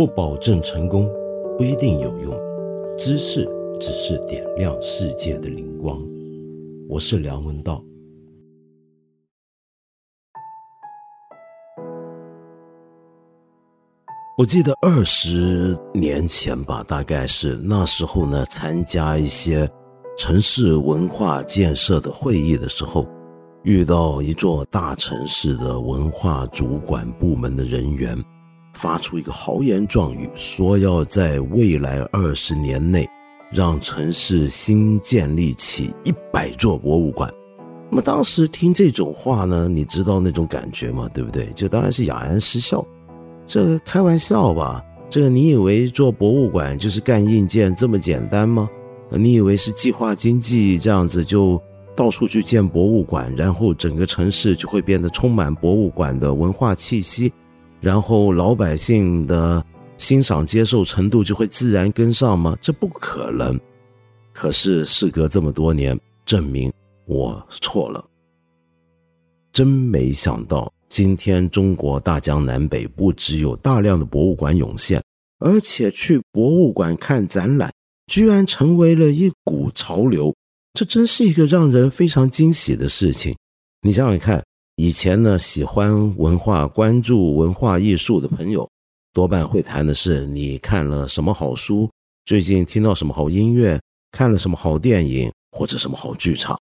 不保证成功，不一定有用。知识只是点亮世界的灵光。我是梁文道。我记得二十年前吧，大概是那时候呢，参加一些城市文化建设的会议的时候，遇到一座大城市的文化主管部门的人员。发出一个豪言壮语，说要在未来二十年内，让城市新建立起一百座博物馆。那么当时听这种话呢，你知道那种感觉吗？对不对？就当然是哑然失笑。这开玩笑吧？这你以为做博物馆就是干硬件这么简单吗？你以为是计划经济这样子就到处去建博物馆，然后整个城市就会变得充满博物馆的文化气息？然后老百姓的欣赏接受程度就会自然跟上吗？这不可能。可是事隔这么多年，证明我错了。真没想到，今天中国大江南北不只有大量的博物馆涌现，而且去博物馆看展览，居然成为了一股潮流。这真是一个让人非常惊喜的事情。你想想看。以前呢，喜欢文化、关注文化艺术的朋友，多半会谈的是你看了什么好书，最近听到什么好音乐，看了什么好电影或者什么好剧场，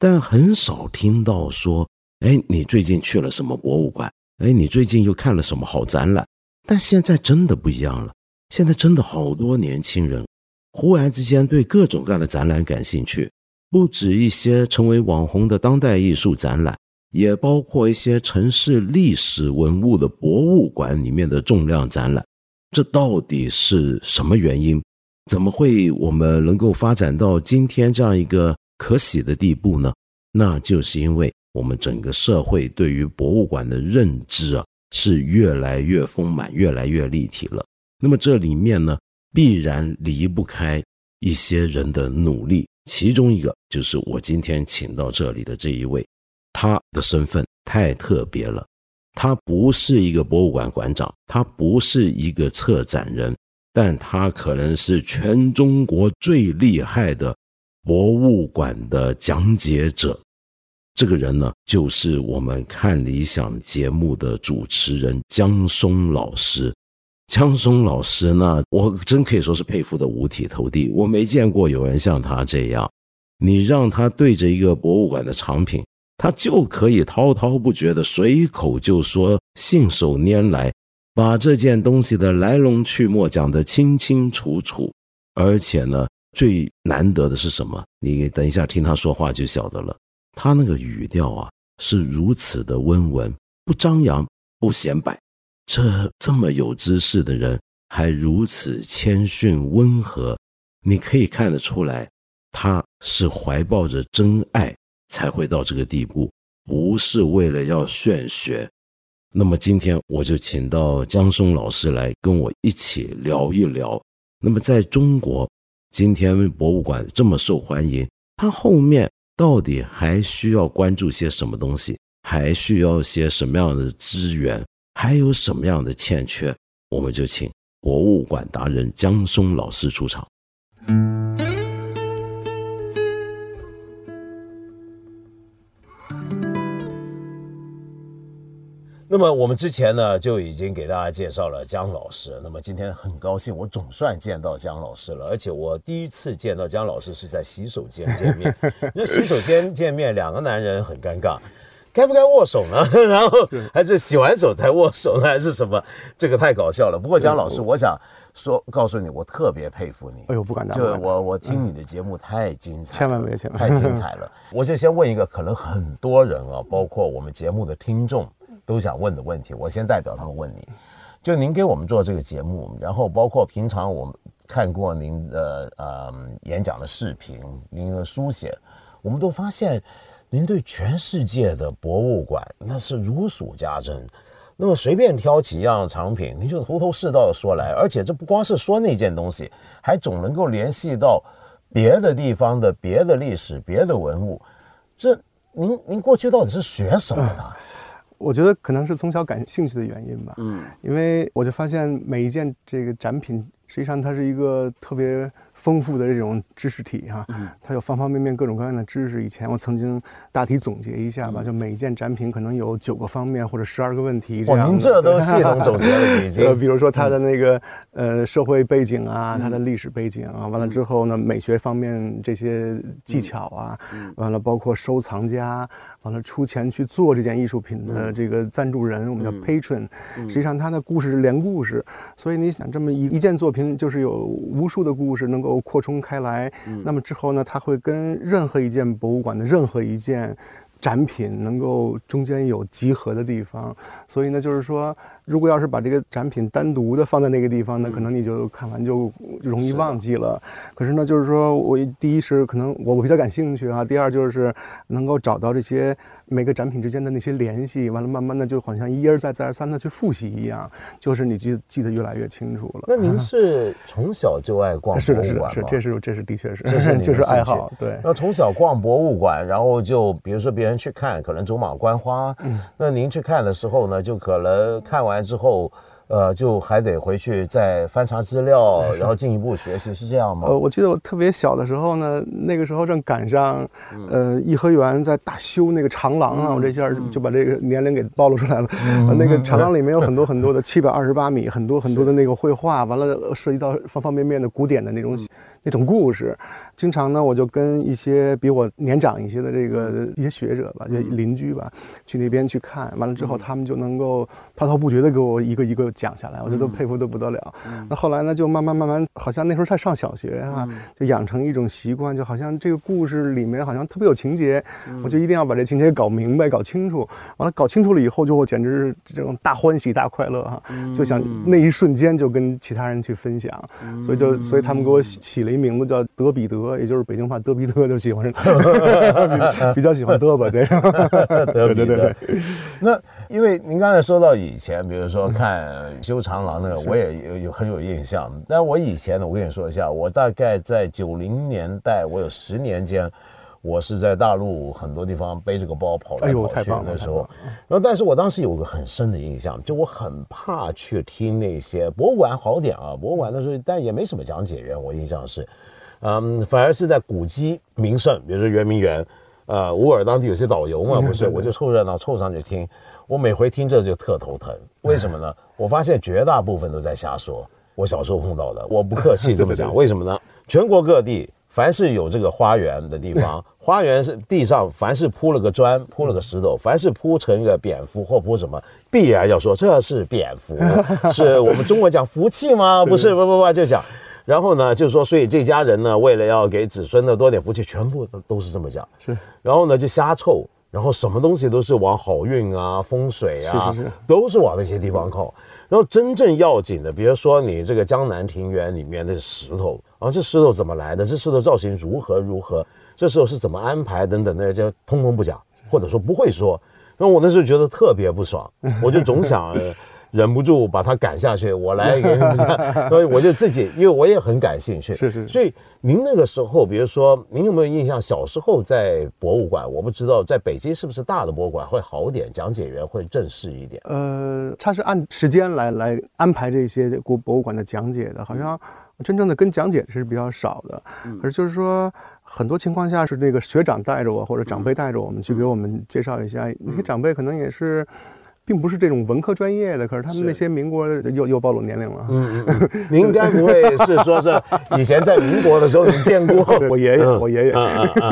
但很少听到说，哎，你最近去了什么博物馆？哎，你最近又看了什么好展览？但现在真的不一样了，现在真的好多年轻人，忽然之间对各种各样的展览感兴趣，不止一些成为网红的当代艺术展览。也包括一些城市历史文物的博物馆里面的重量展览，这到底是什么原因？怎么会我们能够发展到今天这样一个可喜的地步呢？那就是因为我们整个社会对于博物馆的认知啊是越来越丰满、越来越立体了。那么这里面呢，必然离不开一些人的努力，其中一个就是我今天请到这里的这一位。他的身份太特别了，他不是一个博物馆馆长，他不是一个策展人，但他可能是全中国最厉害的博物馆的讲解者。这个人呢，就是我们看理想节目的主持人江松老师。江松老师呢，我真可以说是佩服的五体投地。我没见过有人像他这样，你让他对着一个博物馆的藏品。他就可以滔滔不绝的随口就说，信手拈来，把这件东西的来龙去脉讲得清清楚楚。而且呢，最难得的是什么？你等一下听他说话就晓得了。他那个语调啊，是如此的温文，不张扬，不显摆。这这么有知识的人，还如此谦逊温和，你可以看得出来，他是怀抱着真爱。才会到这个地步，不是为了要炫学。那么今天我就请到江松老师来跟我一起聊一聊。那么在中国，今天博物馆这么受欢迎，它后面到底还需要关注些什么东西？还需要些什么样的资源？还有什么样的欠缺？我们就请博物馆达人江松老师出场。那么我们之前呢就已经给大家介绍了姜老师。那么今天很高兴，我总算见到姜老师了。而且我第一次见到姜老师是在洗手间见面。那洗手间见面，两个男人很尴尬，该不该握手呢？然后还是洗完手才握手呢？还是什么？这个太搞笑了。不过姜老师，我想说告诉你，我特别佩服你。哎呦，不敢当。就我我听你的节目太精彩，千万别，千万太精彩了。我就先问一个，可能很多人啊，包括我们节目的听众。都想问的问题，我先代表他们问你。就您给我们做这个节目，然后包括平常我们看过您的呃演讲的视频，您的书写，我们都发现您对全世界的博物馆那是如数家珍。那么随便挑几样藏品，您就头头是道的说来，而且这不光是说那件东西，还总能够联系到别的地方的别的历史、别的文物。这您您过去到底是学什么的？我觉得可能是从小感兴趣的原因吧。嗯，因为我就发现每一件这个展品，实际上它是一个特别。丰富的这种知识体哈，它有方方面面各种各样的知识。以前我曾经大体总结一下吧，就每一件展品可能有九个方面或者十二个问题这样。您这都系统总结了已经。比如说它的那个呃社会背景啊，它的历史背景啊，完了之后呢美学方面这些技巧啊，完了包括收藏家，完了出钱去做这件艺术品的这个赞助人，我们叫 patron。实际上它的故事是连故事，所以你想这么一一件作品就是有无数的故事能够。扩充开来，那么之后呢？它会跟任何一件博物馆的任何一件展品能够中间有集合的地方，所以呢，就是说。如果要是把这个展品单独的放在那个地方呢，可能你就看完就容易忘记了。可是呢，就是说我第一是可能我我比较感兴趣啊，第二就是能够找到这些每个展品之间的那些联系，完了慢慢的就好像一而再再而三的去复习一样，就是你记记得越来越清楚了。那您是从小就爱逛是的，是的，是这是这是的确是这是 就是爱好对。那从小逛博物馆，然后就比如说别人去看可能走马观花，嗯那您去看的时候呢，就可能看完。之后，呃，就还得回去再翻查资料，然后进一步学习，是这样吗？呃，我记得我特别小的时候呢，那个时候正赶上，呃，颐和园在大修那个长廊啊，我这下就把这个年龄给暴露出来了。那个长廊里面有很多很多的 七百二十八米，很多很多的那个绘画，完了涉及到方方面面的古典的那种。那种故事，经常呢，我就跟一些比我年长一些的这个一些学者吧，就邻居吧，去那边去看，完了之后，他们就能够滔滔不绝的给我一个一个讲下来，我觉得佩服的不得了。那后来呢，就慢慢慢慢，好像那时候才上小学啊，就养成一种习惯，就好像这个故事里面好像特别有情节，我就一定要把这情节搞明白、搞清楚。完了，搞清楚了以后，就简直是这种大欢喜、大快乐哈，就想那一瞬间就跟其他人去分享，所以就所以他们给我起了。一名字叫德比德，也就是北京话德比德，就喜欢 比较喜欢德吧，这样。对对对。那因为您刚才说到以前，比如说看修长廊那个，我也有有很有印象。但我以前呢，我跟你说一下，我大概在九零年代，我有十年间。我是在大陆很多地方背着个包跑来跑去的时候，然后但是我当时有个很深的印象，就我很怕去听那些博物馆好点啊，博物馆的时候但也没什么讲解员，我印象是，嗯，反而是在古迹名胜，比如说圆明园，呃，乌尔当地有些导游嘛，不是，我就凑热闹凑上去听，我每回听这就特头疼，为什么呢？我发现绝大部分都在瞎说，我小时候碰到的，我不客气 这么讲，为什么呢？全国各地。凡是有这个花园的地方，花园是地上，凡是铺了个砖，铺了个石头，凡是铺成一个蝙蝠或铺什么，必然要说这是蝙蝠，是我们中国讲福气吗？不是，不不不，就讲。然后呢，就是说，所以这家人呢，为了要给子孙的多点福气，全部都都是这么讲。是。然后呢，就瞎凑，然后什么东西都是往好运啊、风水啊，是是是，都是往那些地方靠。然后真正要紧的，比如说你这个江南庭园里面的石头。啊，这石头怎么来的？这石头造型如何如何？这时候是怎么安排等等那些通通不讲，或者说不会说。那我那时候觉得特别不爽，我就总想忍不住把他赶下去，我来给你们讲。所以我就自己，因为我也很感兴趣。是是。所以您那个时候，比如说您有没有印象？小时候在博物馆，我不知道在北京是不是大的博物馆会好点，讲解员会正式一点。呃，他是按时间来来安排这些国博物馆的讲解的，好像。真正的跟讲解是比较少的，可是就是说，很多情况下是那个学长带着我，或者长辈带着我们去给我们介绍一下，那些长辈可能也是。并不是这种文科专业的，可是他们那些民国又又暴露年龄了。嗯嗯，您应该不会是说是以前在民国的时候你见过 我爷爷，我爷爷。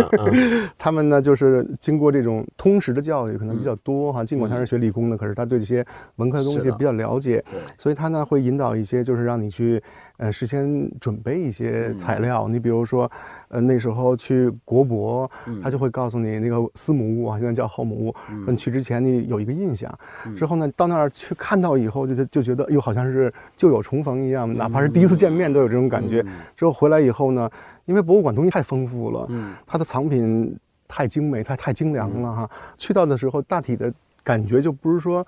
他们呢，就是经过这种通识的教育，可能比较多哈。尽管他是学理工的，可是他对这些文科的东西比较了解，所以他呢会引导一些，就是让你去呃事先准备一些材料。你比如说，呃那时候去国博，他就会告诉你那个司母屋啊，现在叫后母屋。你去之前你有一个印象。之后呢，到那儿去看到以后，就就就觉得又好像是旧友重逢一样，哪怕是第一次见面都有这种感觉。之后回来以后呢，因为博物馆东西太丰富了，嗯，它的藏品太精美，太太精良了哈。去到的时候，大体的感觉就不是说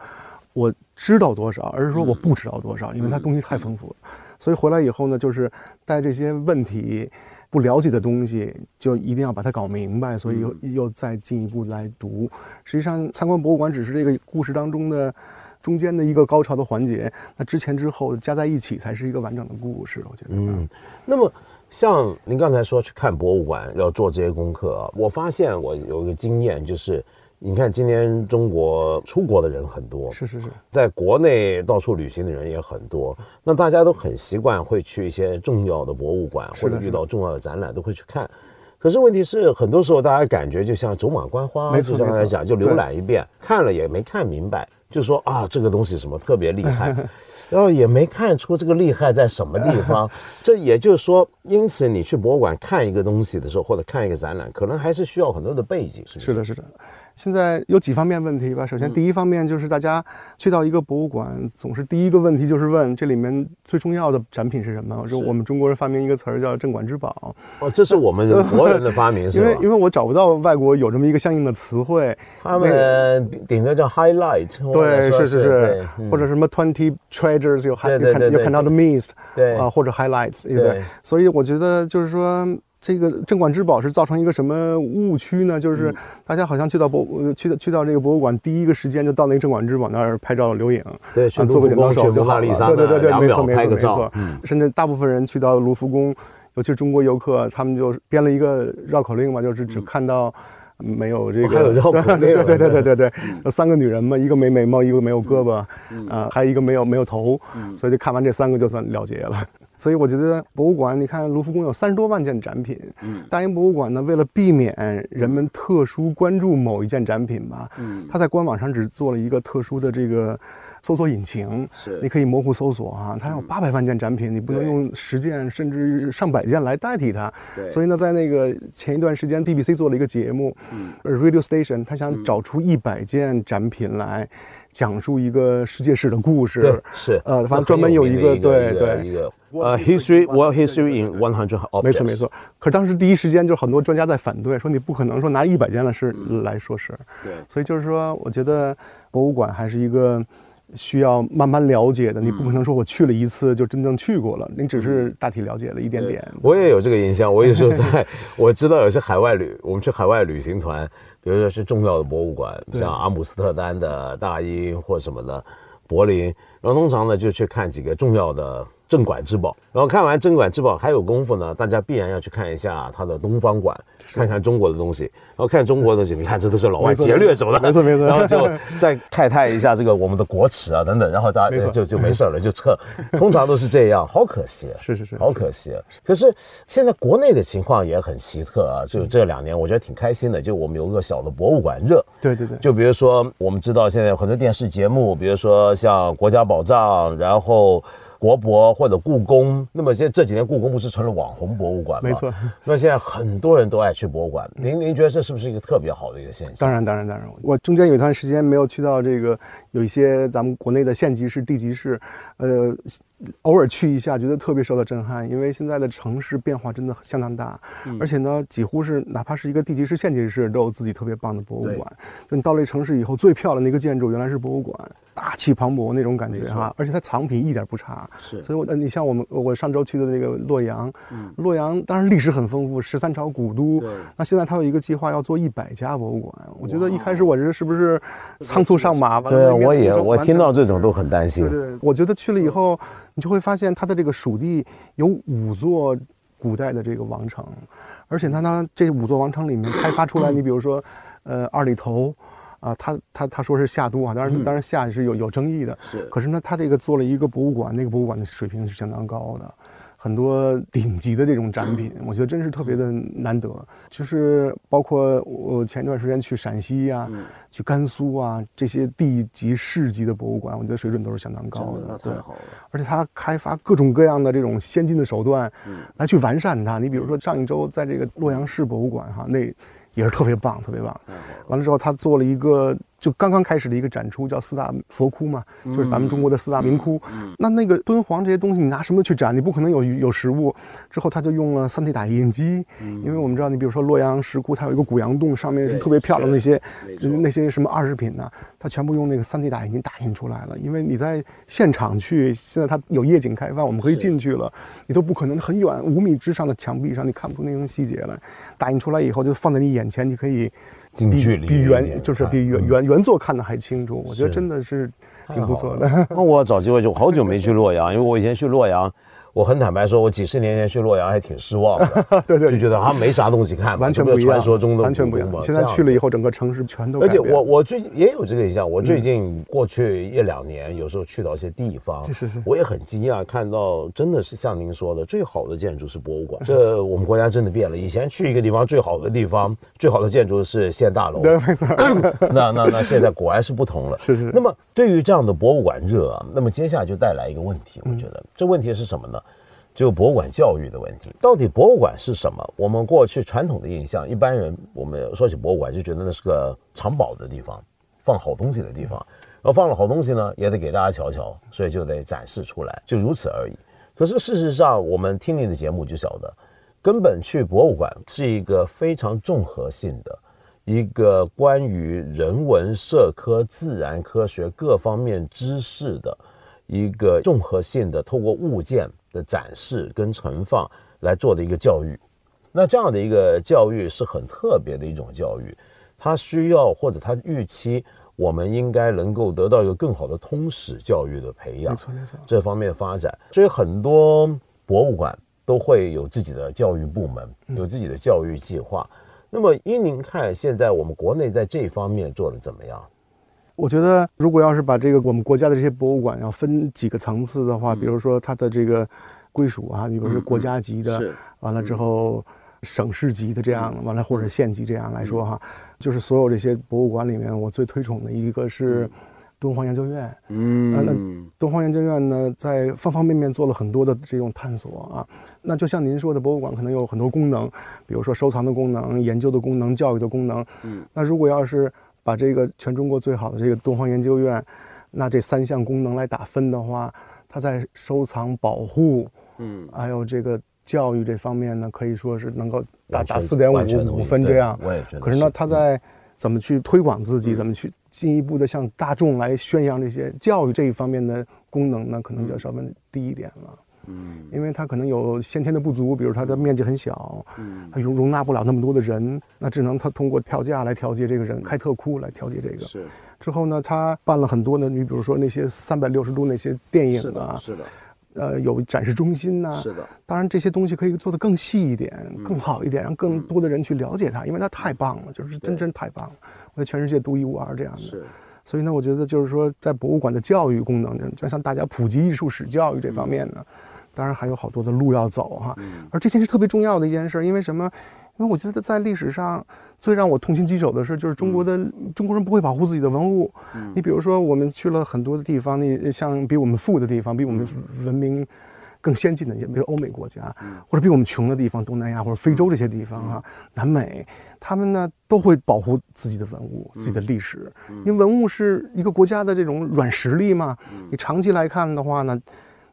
我知道多少，而是说我不知道多少，因为它东西太丰富了。所以回来以后呢，就是带这些问题、不了解的东西，就一定要把它搞明白。所以又又再进一步来读。实际上，参观博物馆只是这个故事当中的中间的一个高潮的环节，那之前之后加在一起才是一个完整的故事。我觉得，嗯，那么。像您刚才说去看博物馆要做这些功课啊，我发现我有一个经验，就是你看今年中国出国的人很多，是是是，在国内到处旅行的人也很多，那大家都很习惯会去一些重要的博物馆或者遇到重要的展览都会去看，可是问题是很多时候大家感觉就像走马观花，就像来讲就浏览一遍，看了也没看明白，就说啊这个东西什么特别厉害。然后也没看出这个厉害在什么地方，这也就是说，因此你去博物馆看一个东西的时候，或者看一个展览，可能还是需要很多的背景，是？是的，是的。现在有几方面问题吧。首先，第一方面就是大家去到一个博物馆，总是第一个问题就是问这里面最重要的展品是什么。就我们中国人发明一个词儿叫“镇馆之宝”。哦，这是我们 国人的发明，是因为因为我找不到外国有这么一个相应的词汇。他们顶多叫 highlight。对，是是是，或者什么 twenty treasures 有 high，有看到的 mist，对啊，或者 highlights，对。所以我觉得就是说。这个镇馆之宝是造成一个什么误区呢？就是大家好像去到博去到去到这个博物馆，第一个时间就到那个镇馆之宝那儿拍照留影，对，做个剪刀手就好了。对对对对，没错没错没错。嗯，甚至大部分人去到卢浮宫，尤其是中国游客，他们就编了一个绕口令嘛，就是只看到没有这个，还有 绕口令，对对对对对对，三个女人嘛，一个没眉毛，一个没有胳膊，啊，还有一个没有没有头，所以就看完这三个就算了结了。所以我觉得博物馆，你看卢浮宫有三十多万件展品，嗯，大英博物馆呢，为了避免人们特殊关注某一件展品吧，嗯，它在官网上只做了一个特殊的这个搜索引擎，是，你可以模糊搜索啊，它有八百万件展品，你不能用十件甚至上百件来代替它，对，所以呢，在那个前一段时间，BBC 做了一个节目，嗯，Radio Station，他想找出一百件展品来。讲述一个世界史的故事，是。呃，反正专门有一个对对。一个。呃，history world history in one hundred，没错没错。可是当时第一时间就是很多专家在反对，说你不可能说拿一百件的事来说事儿。对，所以就是说，我觉得博物馆还是一个需要慢慢了解的。你不可能说我去了一次就真正去过了，你只是大体了解了一点点。我也有这个印象，我有时候在 我知道有些海外旅，我们去海外旅行团。比如说是重要的博物馆，像阿姆斯特丹的大英或什么的，柏林，然后通常呢就去看几个重要的。镇馆之宝，然后看完镇馆之宝还有功夫呢，大家必然要去看一下它的东方馆，看看中国的东西。然后看中国的东西，你看这都是老外劫掠走的，没错没错。然后就再慨叹一下这个我们的国耻啊等等，然后大家就就没事了，就撤。通常都是这样，好可惜，是是是，好可惜。可是现在国内的情况也很奇特啊，就这两年我觉得挺开心的，就我们有个小的博物馆热。对对对，就比如说我们知道现在有很多电视节目，比如说像国家宝藏，然后。国博或者故宫，那么现在这几年故宫不是成了网红博物馆吗？没错。那现在很多人都爱去博物馆，您您觉得这是不是一个特别好的一个现象？当然，当然，当然。我中间有一段时间没有去到这个，有一些咱们国内的县级市、地级市，呃。偶尔去一下，觉得特别受到震撼，因为现在的城市变化真的相当大，而且呢，几乎是哪怕是一个地级市、县级市都有自己特别棒的博物馆。就你到了城市以后，最漂亮的一个建筑原来是博物馆，大气磅礴那种感觉哈，而且它藏品一点不差。是，所以，我你像我们我上周去的那个洛阳，洛阳当然历史很丰富，十三朝古都。那现在它有一个计划要做一百家博物馆，我觉得一开始我这是不是仓促上马？对，我也我听到这种都很担心。对对，我觉得去了以后。你就会发现，它的这个属地有五座古代的这个王城，而且它呢，这五座王城里面开发出来，你比如说，呃，二里头，啊，他他他说是夏都啊，当然当然夏是有有争议的，是，可是呢，他这个做了一个博物馆，那个博物馆的水平是相当高的。很多顶级的这种展品，我觉得真是特别的难得。就是包括我前一段时间去陕西呀、去甘肃啊这些地级市级的博物馆，我觉得水准都是相当高的。太好了！而且他开发各种各样的这种先进的手段，来去完善它。你比如说上一周在这个洛阳市博物馆哈，那也是特别棒，特别棒。完了之后，他做了一个就刚刚开始的一个展出，叫四大佛窟嘛，就是咱们中国的四大名窟。那那个敦煌这些东西，你拿什么去展？你不可能有有实物。之后他就用了三 D 打印机，因为我们知道，你比如说洛阳石窟，它有一个古阳洞，上面是特别漂亮那些那些什么二十品呢，它全部用那个三 D 打印机打印出来了。因为你在现场去，现在它有夜景开放，我们可以进去了，你都不可能很远五米之上的墙壁上，你看不出那种细节来。打印出来以后，就放在你眼前，你可以。近距离比原就是比原原原作看的还清楚，我觉得真的是挺不错的。那我找机会就好久没去洛阳，因为我以前去洛阳。我很坦白说，我几十年前去洛阳还挺失望的，对对，就觉得啊没啥东西看，完全不一样，传说中的完全不一样。现在去了以后，整个城市全都。而且我我最近也有这个印象，我最近过去一两年，有时候去到一些地方，是是，我也很惊讶，看到真的是像您说的，最好的建筑是博物馆。这我们国家真的变了，以前去一个地方，最好的地方，最好的建筑是县大楼，对，没错。那那那现在果然是不同了，是是。那么对于这样的博物馆热，啊，那么接下来就带来一个问题，我觉得这问题是什么呢？就博物馆教育的问题，到底博物馆是什么？我们过去传统的印象，一般人我们说起博物馆就觉得那是个藏宝的地方，放好东西的地方。然后放了好东西呢，也得给大家瞧瞧，所以就得展示出来，就如此而已。可是事实上，我们听你的节目就晓得，根本去博物馆是一个非常综合性的，一个关于人文、社科、自然科学各方面知识的。一个综合性的，透过物件的展示跟存放来做的一个教育，那这样的一个教育是很特别的一种教育，它需要或者它预期我们应该能够得到一个更好的通史教育的培养，没错没错，这方面发展，所以很多博物馆都会有自己的教育部门，有自己的教育计划。那么依您看，现在我们国内在这方面做的怎么样？我觉得，如果要是把这个我们国家的这些博物馆要分几个层次的话，比如说它的这个归属啊，你比如说国家级的，完了之后省市级的这样，完了或者县级这样来说哈，就是所有这些博物馆里面，我最推崇的一个是敦煌研究院。嗯，那敦煌研究院呢，在方方面面做了很多的这种探索啊。那就像您说的，博物馆可能有很多功能，比如说收藏的功能、研究的功能、教育的功能。嗯，那如果要是把这个全中国最好的这个敦煌研究院，那这三项功能来打分的话，它在收藏、保护，嗯，还有这个教育这方面呢，可以说是能够打打四点五五分这样。我也觉得。可是呢，它在怎么去推广自己，怎么去进一步的向大众来宣扬这些教育这一方面的功能呢？可能就要稍微低一点了。嗯，因为它可能有先天的不足，比如它的面积很小，嗯，它容容纳不了那么多的人，那只能它通过票价来调节这个人，开特库来调节这个。是。之后呢，他办了很多呢，你比如说那些三百六十度那些电影啊，是的，呃，有展示中心呐，是的。当然这些东西可以做得更细一点，更好一点，让更多的人去了解它，因为它太棒了，就是真真太棒了，我在全世界独一无二这样的。是。所以呢，我觉得就是说，在博物馆的教育功能，就像大家普及艺术史教育这方面呢。当然还有好多的路要走哈，而这件事特别重要的一件事，因为什么？因为我觉得在历史上最让我痛心疾首的事，就是中国的中国人不会保护自己的文物。你比如说，我们去了很多的地方，那像比我们富的地方，比我们文明更先进的，比如欧美国家，或者比我们穷的地方，东南亚或者非洲这些地方啊，南美，他们呢都会保护自己的文物、自己的历史，因为文物是一个国家的这种软实力嘛。你长期来看的话呢？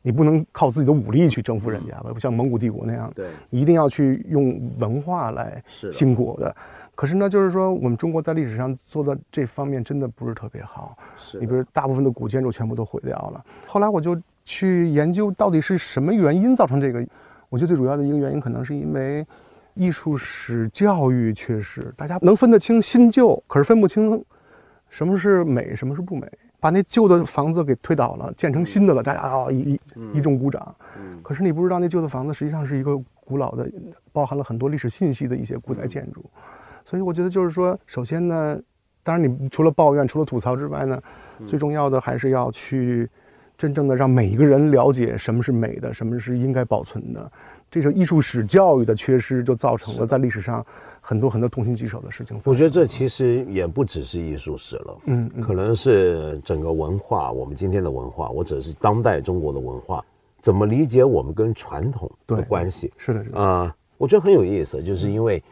你不能靠自己的武力去征服人家吧，不像蒙古帝国那样。对，一定要去用文化来兴国的。可是呢，就是说我们中国在历史上做的这方面真的不是特别好。是，你比如大部分的古建筑全部都毁掉了。后来我就去研究到底是什么原因造成这个。我觉得最主要的一个原因可能是因为艺术史教育缺失，大家能分得清新旧，可是分不清什么是美，什么是不美。把那旧的房子给推倒了，建成新的了，大家啊一一一众鼓掌。可是你不知道，那旧的房子实际上是一个古老的，包含了很多历史信息的一些古代建筑。所以我觉得就是说，首先呢，当然你除了抱怨、除了吐槽之外呢，最重要的还是要去真正的让每一个人了解什么是美的，什么是应该保存的。这是艺术史教育的缺失，就造成了在历史上很多很多痛心疾首的事情。我觉得这其实也不只是艺术史了，嗯，可能是整个文化，我们今天的文化，或者是当代中国的文化，怎么理解我们跟传统的关系？是的，是的啊，我觉得很有意思，就是因为，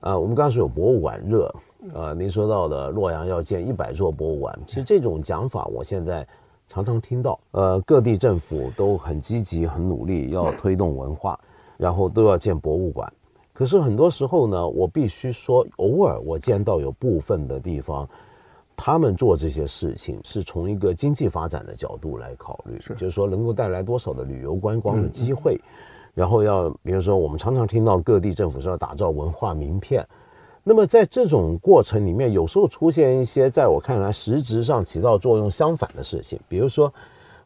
呃，我们刚刚说有博物馆热，呃，您说到的洛阳要建一百座博物馆，其实这种讲法我现在常常听到。呃，各地政府都很积极、很努力要推动文化，然后都要建博物馆。可是很多时候呢，我必须说，偶尔我见到有部分的地方，他们做这些事情是从一个经济发展的角度来考虑，就是说能够带来多少的旅游观光的机会。然后要，比如说，我们常常听到各地政府是要打造文化名片，那么在这种过程里面，有时候出现一些在我看来实质上起到作用相反的事情，比如说，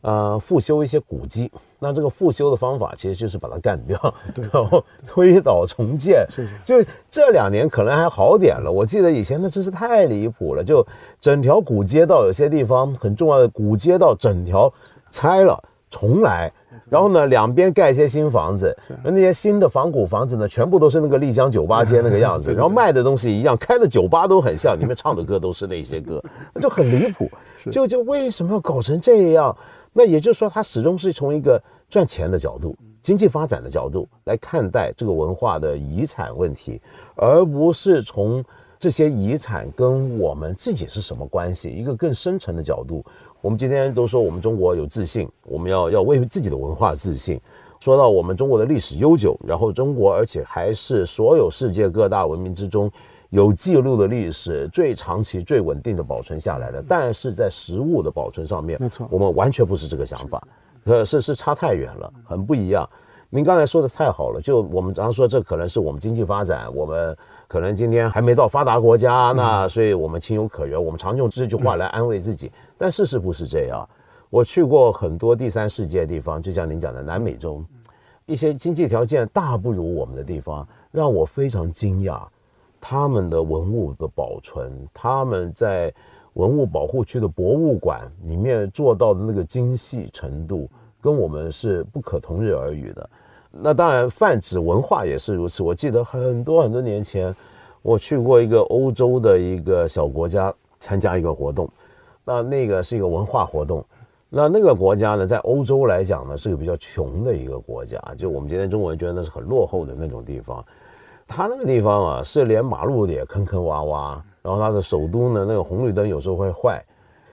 呃，复修一些古迹，那这个复修的方法其实就是把它干掉，然后推倒重建。是是。就这两年可能还好点了，我记得以前那真是太离谱了，就整条古街道有些地方很重要的古街道整条拆了重来。然后呢，两边盖一些新房子，那那些新的仿古房子呢，全部都是那个丽江酒吧街那个样子，然后卖的东西一样，开的酒吧都很像，里面唱的歌都是那些歌，那就很离谱。就就为什么要搞成这样？那也就是说，他始终是从一个赚钱的角度、经济发展的角度来看待这个文化的遗产问题，而不是从这些遗产跟我们自己是什么关系，一个更深层的角度。我们今天都说我们中国有自信，我们要要为自己的文化自信。说到我们中国的历史悠久，然后中国而且还是所有世界各大文明之中有记录的历史最长期、最稳定的保存下来的。但是在食物的保存上面，没错，我们完全不是这个想法，呃，是是差太远了，很不一样。您刚才说的太好了，就我们常说这可能是我们经济发展，我们。可能今天还没到发达国家，那所以我们情有可原。我们常用这句话来安慰自己，但事实不是这样。我去过很多第三世界地方，就像您讲的南美洲，一些经济条件大不如我们的地方，让我非常惊讶。他们的文物的保存，他们在文物保护区的博物馆里面做到的那个精细程度，跟我们是不可同日而语的。那当然，泛指文化也是如此。我记得很多很多年前，我去过一个欧洲的一个小国家参加一个活动，那那个是一个文化活动。那那个国家呢，在欧洲来讲呢，是个比较穷的一个国家，就我们今天中国人觉得那是很落后的那种地方。他那个地方啊，是连马路也坑坑洼洼，然后他的首都呢，那个红绿灯有时候会坏，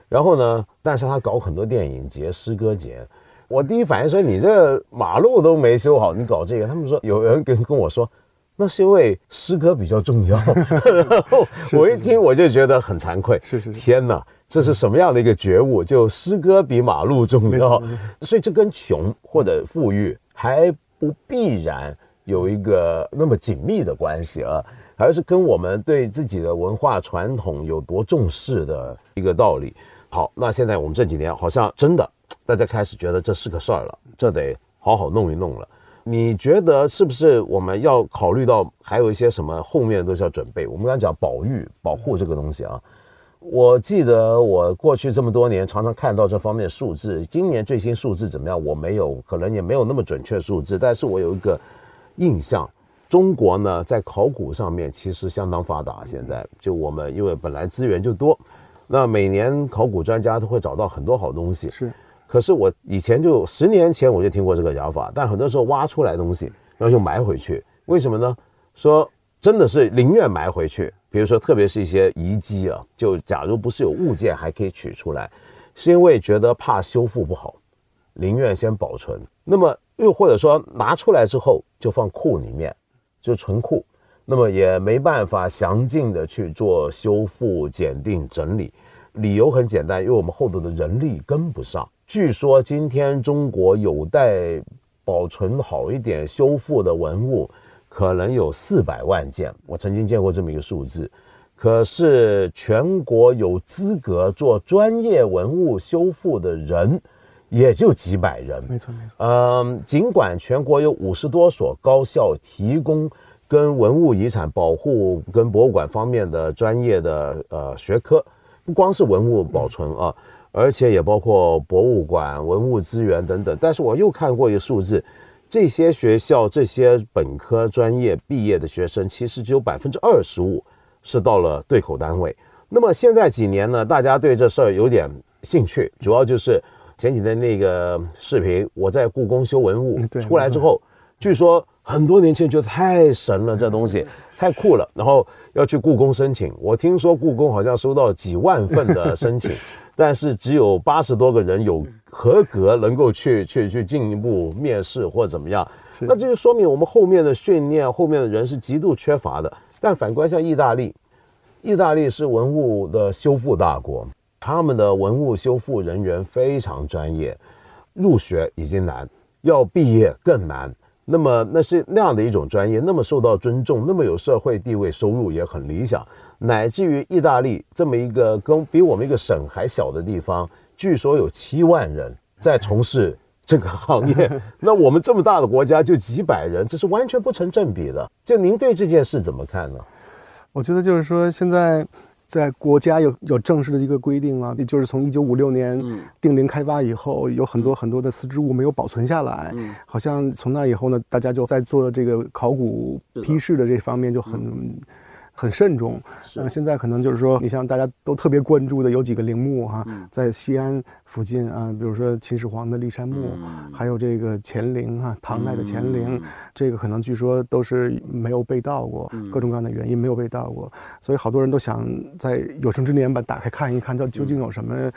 然后呢，但是他搞很多电影节、诗歌节。我第一反应说：“你这马路都没修好，你搞这个？”他们说有人跟跟我说，那是因为诗歌比较重要。然后我一听我就觉得很惭愧。是是，天哪，这是什么样的一个觉悟？就诗歌比马路重要？所以这跟穷或者富裕还不必然有一个那么紧密的关系啊，而是跟我们对自己的文化传统有多重视的一个道理。好，那现在我们这几年好像真的。大家开始觉得这是个事儿了，这得好好弄一弄了。你觉得是不是我们要考虑到还有一些什么后面都是要准备？我们刚讲保育、保护这个东西啊。我记得我过去这么多年常常看到这方面数字，今年最新数字怎么样？我没有，可能也没有那么准确数字，但是我有一个印象，中国呢在考古上面其实相当发达。现在就我们因为本来资源就多，那每年考古专家都会找到很多好东西。是。可是我以前就十年前我就听过这个讲法，但很多时候挖出来东西，然后就埋回去，为什么呢？说真的是宁愿埋回去，比如说特别是一些遗迹啊，就假如不是有物件还可以取出来，是因为觉得怕修复不好，宁愿先保存。那么又或者说拿出来之后就放库里面，就存库，那么也没办法详尽的去做修复、检定、整理。理由很简单，因为我们后头的人力跟不上。据说今天中国有待保存好一点、修复的文物，可能有四百万件。我曾经见过这么一个数字。可是全国有资格做专业文物修复的人，也就几百人。没错，没错。嗯，尽管全国有五十多所高校提供跟文物遗产保护、跟博物馆方面的专业的呃学科，不光是文物保存啊。而且也包括博物馆、文物资源等等。但是我又看过一个数字，这些学校、这些本科专业毕业的学生，其实只有百分之二十五是到了对口单位。那么现在几年呢，大家对这事儿有点兴趣，主要就是前几天那个视频，我在故宫修文物出来之后，据说很多年轻人觉得太神了，这东西 太酷了，然后要去故宫申请。我听说故宫好像收到几万份的申请，但是只有八十多个人有合格，能够去去去进一步面试或者怎么样。那这就说明我们后面的训练，后面的人是极度缺乏的。但反观像意大利，意大利是文物的修复大国，他们的文物修复人员非常专业，入学已经难，要毕业更难。那么那是那样的一种专业，那么受到尊重，那么有社会地位，收入也很理想，乃至于意大利这么一个跟比我们一个省还小的地方，据说有七万人在从事这个行业，那我们这么大的国家就几百人，这是完全不成正比的。就您对这件事怎么看呢？我觉得就是说现在。在国家有有正式的一个规定啊，也就是从一九五六年定陵开发以后，有很多很多的丝织物没有保存下来，好像从那以后呢，大家就在做这个考古批示的这方面就很。很慎重，嗯，现在可能就是说，你像大家都特别关注的有几个陵墓哈，在西安附近啊，比如说秦始皇的骊山墓，还有这个乾陵哈，唐代的乾陵，这个可能据说都是没有被盗过，各种各样的原因没有被盗过，所以好多人都想在有生之年把打开看一看，它究竟有什么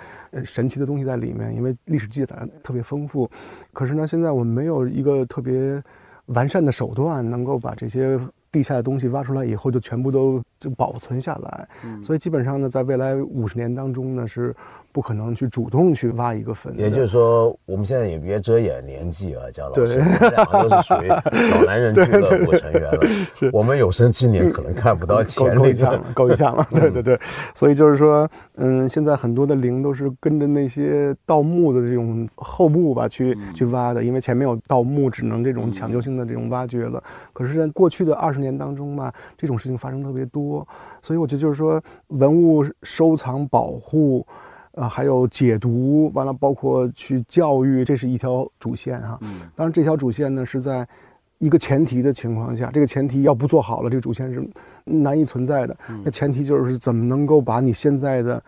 神奇的东西在里面，因为历史记载特别丰富。可是呢，现在我们没有一个特别完善的手段，能够把这些。地下的东西挖出来以后，就全部都就保存下来，所以基本上呢，在未来五十年当中呢是。不可能去主动去挖一个坟，也就是说，我们现在也别遮掩年纪啊，姜老师，我们两个都是属于老男人俱乐部成员了。我们有生之年可能看不到钱够呛了，够呛了。对对对，所以就是说，嗯，现在很多的陵都是跟着那些盗墓的这种后墓吧去去挖的，因为前面有盗墓，只能这种抢救性的这种挖掘了。可是，在过去的二十年当中吧，这种事情发生特别多，所以我觉得就是说，文物收藏保护。啊，还有解读，完了包括去教育，这是一条主线哈。嗯。当然，这条主线呢是在一个前提的情况下，这个前提要不做好了，这个主线是难以存在的。那前提就是怎么能够把你现在的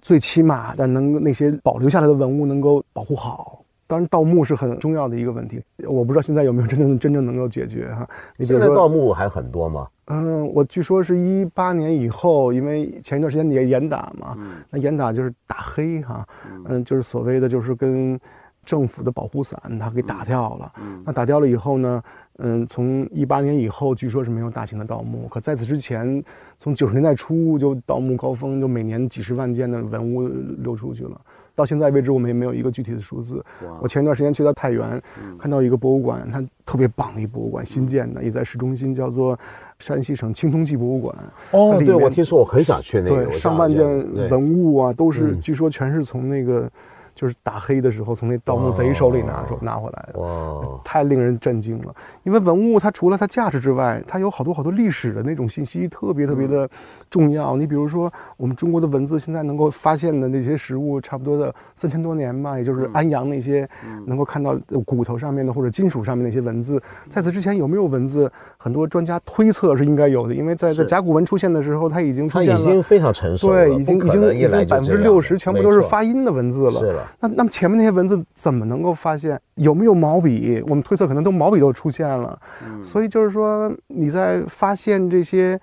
最起码的能那些保留下来的文物能够保护好。当然，盗墓是很重要的一个问题。我不知道现在有没有真正真正能够解决哈。你现在盗墓还很多吗？嗯，我据说是一八年以后，因为前一段时间也严打嘛，那严打就是打黑哈，嗯，就是所谓的就是跟政府的保护伞它给打掉了。那打掉了以后呢，嗯，从一八年以后，据说是没有大型的盗墓。可在此之前，从九十年代初就盗墓高峰，就每年几十万件的文物流出去了。到现在为止，我们也没有一个具体的数字。我前一段时间去到太原，看到一个博物馆，它特别棒的一博物馆，新建的，也在市中心，叫做山西省青铜器博物馆。哦，对，我听说，我很想去那个。对，上万件文物啊，都是据说全是从那个。就是打黑的时候，从那盗墓贼手里拿出拿回来的，哇，太令人震惊了。因为文物它除了它价值之外，它有好多好多历史的那种信息，特别特别的重要。你比如说，我们中国的文字现在能够发现的那些实物，差不多的三千多年吧，也就是安阳那些能够看到骨头上面的或者金属上面那些文字。在此之前有没有文字？很多专家推测是应该有的，因为在在甲骨文出现的时候，它已经出现了，已经非常成熟，对，已经已经已经百分之六十全部都是发音的文字了。那那么前面那些文字怎么能够发现有没有毛笔？我们推测可能都毛笔都出现了，所以就是说你在发现这些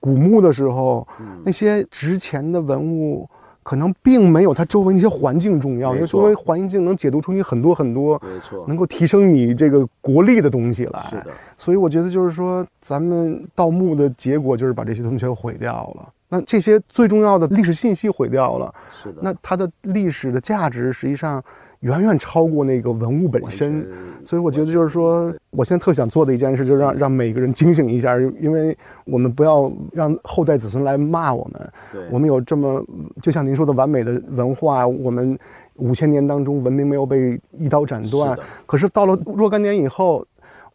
古墓的时候，那些值钱的文物可能并没有它周围那些环境重要，因为周围环境能解读出你很多很多，没错，能够提升你这个国力的东西来。是的，所以我觉得就是说，咱们盗墓的结果就是把这些东西全毁掉了。那这些最重要的历史信息毁掉了，是的。那它的历史的价值实际上远远超过那个文物本身，所以我觉得就是说，我现在特想做的一件事，就是让让每个人警醒一下，因为我们不要让后代子孙来骂我们。我们有这么就像您说的完美的文化，我们五千年当中文明没有被一刀斩断，可是到了若干年以后。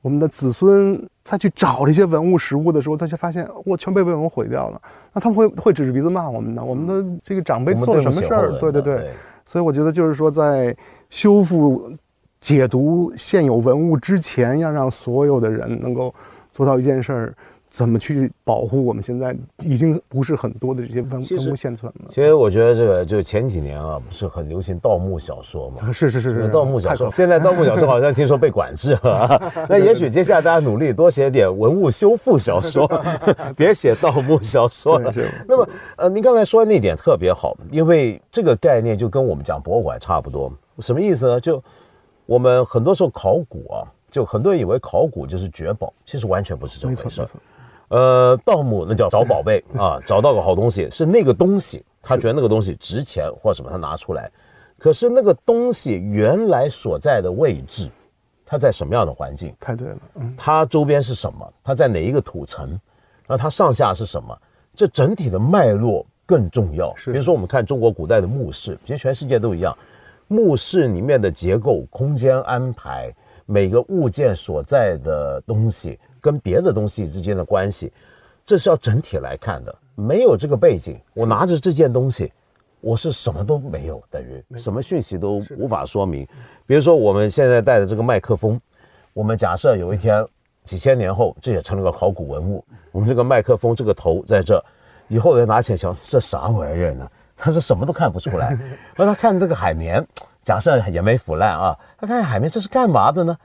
我们的子孙再去找这些文物实物的时候，他就发现我全被被我们毁掉了。那他们会会指着鼻子骂我们的？我们的这个长辈做了什么事儿？对对对。所以我觉得就是说，在修复、解读现有文物之前，要让所有的人能够做到一件事儿，怎么去保护我们现在已经不是很多的这些文文物现存了？其实我觉得这个就前几年啊，不是很流行盗墓小说嘛？是是是是，盗墓小说。现在盗墓小说好像听说被管制了，那也许接下来大家努力多写点文物修复小说，别写盗墓小说了。那么，呃，您刚才说的那点特别好，因为这个概念就跟我们讲博物馆差不多。什么意思呢？就我们很多时候考古啊，就很多人以为考古就是掘宝，其实完全不是这么回事。呃，盗墓那叫找宝贝 啊，找到个好东西，是那个东西，他觉得那个东西值钱或者什么，他拿出来。可是那个东西原来所在的位置，它在什么样的环境？太对了，嗯，它周边是什么？它在哪一个土层？然后它上下是什么？这整体的脉络更重要。比如说，我们看中国古代的墓室，其实全世界都一样，墓室里面的结构、空间安排，每个物件所在的东西。跟别的东西之间的关系，这是要整体来看的。没有这个背景，我拿着这件东西，我是什么都没有，等于什么讯息都无法说明。比如说我们现在带的这个麦克风，我们假设有一天几千年后，这也成了个考古文物。我们这个麦克风这个头在这，以后人拿起来瞧，这啥玩意儿呢？他是什么都看不出来。那他看这个海绵，假设也没腐烂啊，他看海绵这是干嘛的呢？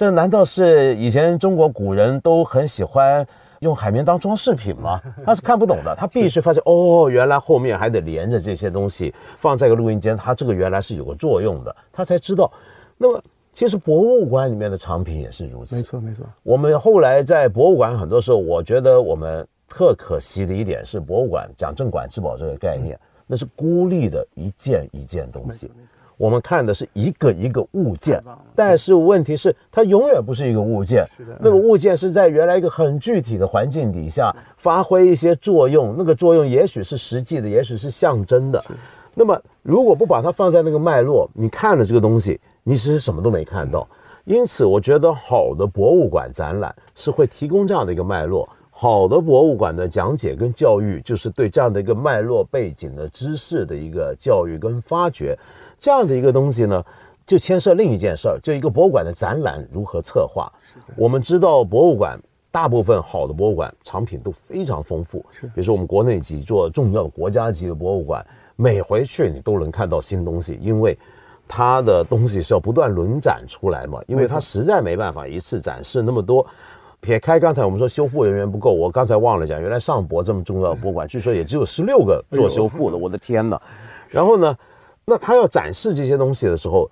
这难道是以前中国古人都很喜欢用海绵当装饰品吗？他是看不懂的，他必须发现哦，原来后面还得连着这些东西放在个录音间，它这个原来是有个作用的，他才知道。那么其实博物馆里面的藏品也是如此，没错没错。我们后来在博物馆很多时候，我觉得我们特可惜的一点是，博物馆讲镇馆之宝这个概念，那是孤立的一件一件东西。我们看的是一个一个物件，但是问题是它永远不是一个物件。那个物件是在原来一个很具体的环境底下发挥一些作用，那个作用也许是实际的，也许是象征的。那么如果不把它放在那个脉络，你看了这个东西，你其实什么都没看到。因此，我觉得好的博物馆展览是会提供这样的一个脉络。好的博物馆的讲解跟教育，就是对这样的一个脉络背景的知识的一个教育跟发掘。这样的一个东西呢，就牵涉另一件事儿，就一个博物馆的展览如何策划。我们知道，博物馆大部分好的博物馆藏品都非常丰富。是，比如说我们国内几座重要的国家级的博物馆，每回去你都能看到新东西，因为它的东西是要不断轮展出来嘛，因为它实在没办法一次展示那么多。撇开刚才我们说修复人员不够，我刚才忘了讲，原来上博这么重要的博物馆，据说也只有十六个做修复的，我的天哪！然后呢？那他要展示这些东西的时候，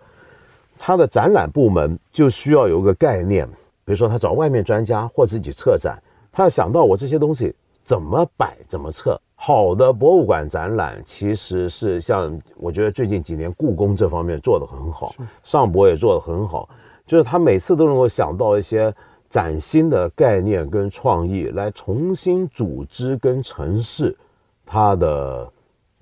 他的展览部门就需要有一个概念，比如说他找外面专家或自己策展，他要想到我这些东西怎么摆怎么测。好的博物馆展览其实是像我觉得最近几年故宫这方面做得很好，上博也做得很好，就是他每次都能够想到一些崭新的概念跟创意来重新组织跟陈市它的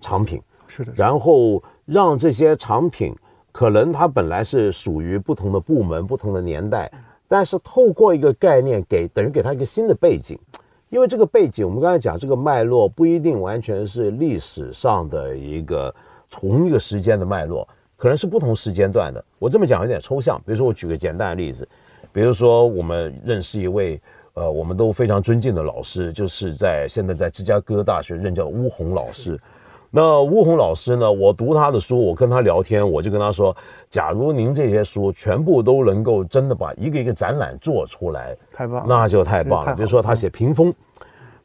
藏品。是的，然后。让这些藏品，可能它本来是属于不同的部门、不同的年代，但是透过一个概念，给等于给它一个新的背景，因为这个背景，我们刚才讲这个脉络不一定完全是历史上的一个同一个时间的脉络，可能是不同时间段的。我这么讲有点抽象，比如说我举个简单的例子，比如说我们认识一位呃我们都非常尊敬的老师，就是在现在在芝加哥大学任教的巫红老师。那吴红老师呢？我读他的书，我跟他聊天，我就跟他说：，假如您这些书全部都能够真的把一个一个展览做出来，太棒，那就太棒了。比如说他写屏风，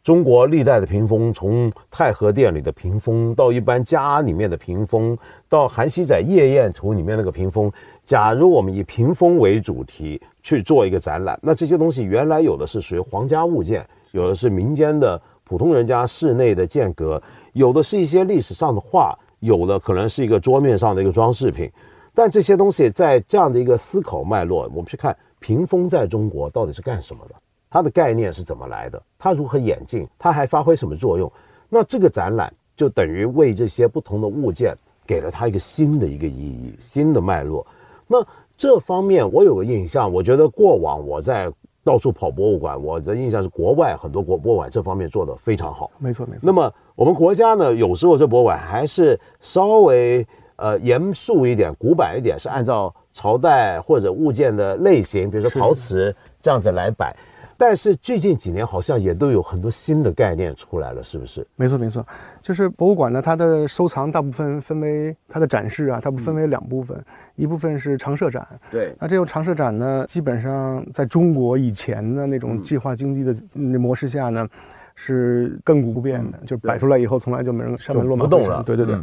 中国历代的屏风，从太和殿里的屏风，到一般家里面的屏风，到韩熙载夜宴图里面那个屏风。假如我们以屏风为主题去做一个展览，那这些东西原来有的是属于皇家物件，有的是民间的普通人家室内的间隔。有的是一些历史上的画，有的可能是一个桌面上的一个装饰品，但这些东西在这样的一个思考脉络，我们去看屏风在中国到底是干什么的，它的概念是怎么来的，它如何演进，它还发挥什么作用？那这个展览就等于为这些不同的物件给了它一个新的一个意义，新的脉络。那这方面我有个印象，我觉得过往我在。到处跑博物馆，我的印象是国外很多国博物馆这方面做得非常好。没错没错。那么我们国家呢，有时候这博物馆还是稍微呃严肃一点、古板一点，是按照朝代或者物件的类型，比如说陶瓷这样子来摆。但是最近几年好像也都有很多新的概念出来了，是不是？没错，没错，就是博物馆呢，它的收藏大部分分为它的展示啊，它不分为两部分，一部分是常设展。对，那这种常设展呢，基本上在中国以前的那种计划经济的模式下呢，是亘古不变的，就是摆出来以后从来就没人上面落马不动了。对对对。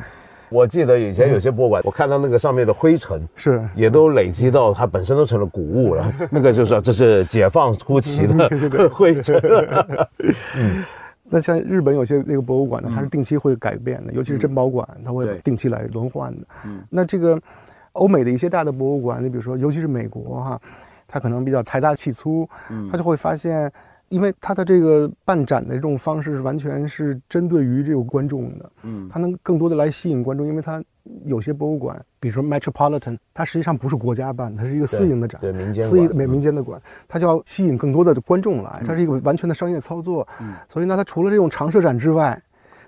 我记得以前有些博物馆，我看到那个上面的灰尘是也都累积到它本身都成了古物了。那个就是这是解放初期的 灰尘。嗯，那像日本有些那个博物馆呢，它是定期会改变的，尤其是珍宝馆，它会定期来轮换的。嗯，那这个欧美的一些大的博物馆，你比如说，尤其是美国哈，它可能比较财大气粗，嗯，它就会发现。因为它的这个办展的这种方式是完全是针对于这个观众的，嗯，它能更多的来吸引观众，因为它有些博物馆，比如说 Metropolitan，它实际上不是国家办，它是一个私营的展，对民间私营民民间的馆，它就要吸引更多的观众来，它是一个完全的商业操作，嗯，所以呢，它除了这种常设展之外。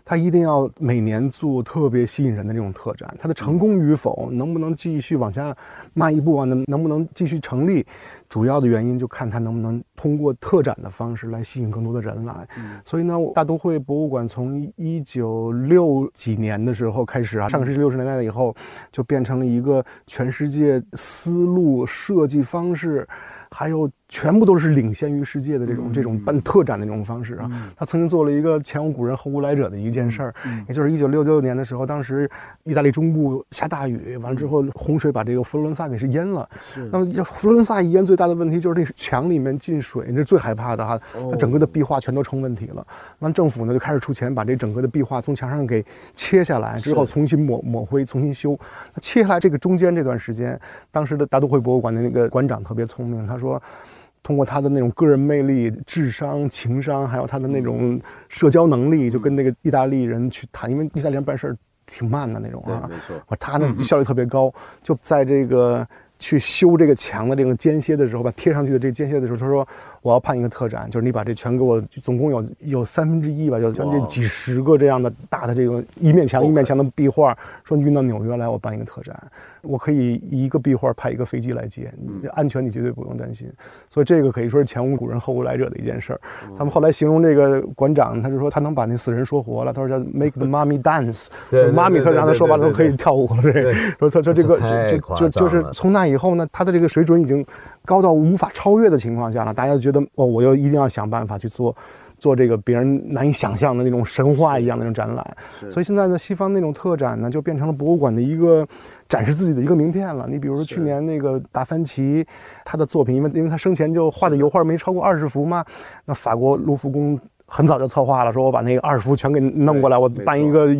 他一定要每年做特别吸引人的这种特展，它的成功与否，能不能继续往下迈一步啊？能能不能继续成立？主要的原因就看他能不能通过特展的方式来吸引更多的人来。所以呢，大都会博物馆从一九六几年的时候开始啊，上个世纪六十年代以后，就变成了一个全世界思路设计方式。还有全部都是领先于世界的这种这种办特展的这种方式啊！他曾经做了一个前无古人后无来者的一件事儿，也就是一九六六年的时候，当时意大利中部下大雨，完了之后洪水把这个佛罗伦萨给是淹了。那么佛罗伦萨一淹，最大的问题就是那墙里面进水，那是最害怕的哈。它整个的壁画全都成问题了。完，政府呢就开始出钱把这整个的壁画从墙上给切下来，之后重新抹抹灰，重新修。那切下来这个中间这段时间，当时的大都会博物馆的那个馆长特别聪明，他。说，通过他的那种个人魅力、智商、情商，还有他的那种社交能力，就跟那个意大利人去谈，因为意大利人办事儿挺慢的那种啊。没错。他呢效率特别高，就在这个去修这个墙的这个间歇的时候，把贴上去的这个间歇的时候，他说我要办一个特展，就是你把这全给我，总共有有三分之一吧，有将近几十个这样的大的这个一面墙一面墙的壁画，说你运到纽约来，我办一个特展。我可以一个壁画派一个飞机来接，安全你绝对不用担心。所以这个可以说是前无古人后无来者的一件事儿。他们后来形容这个馆长，他就说他能把那死人说活了。他说叫 make the mummy dance，妈咪特让他说完了都可以跳舞了。这说他说这个就就就是从那以后呢，他的这个水准已经高到无法超越的情况下了。大家觉得哦，我要一定要想办法去做。做这个别人难以想象的那种神话一样的那种展览，所以现在呢，西方那种特展呢，就变成了博物馆的一个展示自己的一个名片了。你比如说去年那个达芬奇，他的作品，因为因为他生前就画的油画没超过二十幅嘛，那法国卢浮宫。很早就策划了，说我把那个二十幅全给弄过来，我办一个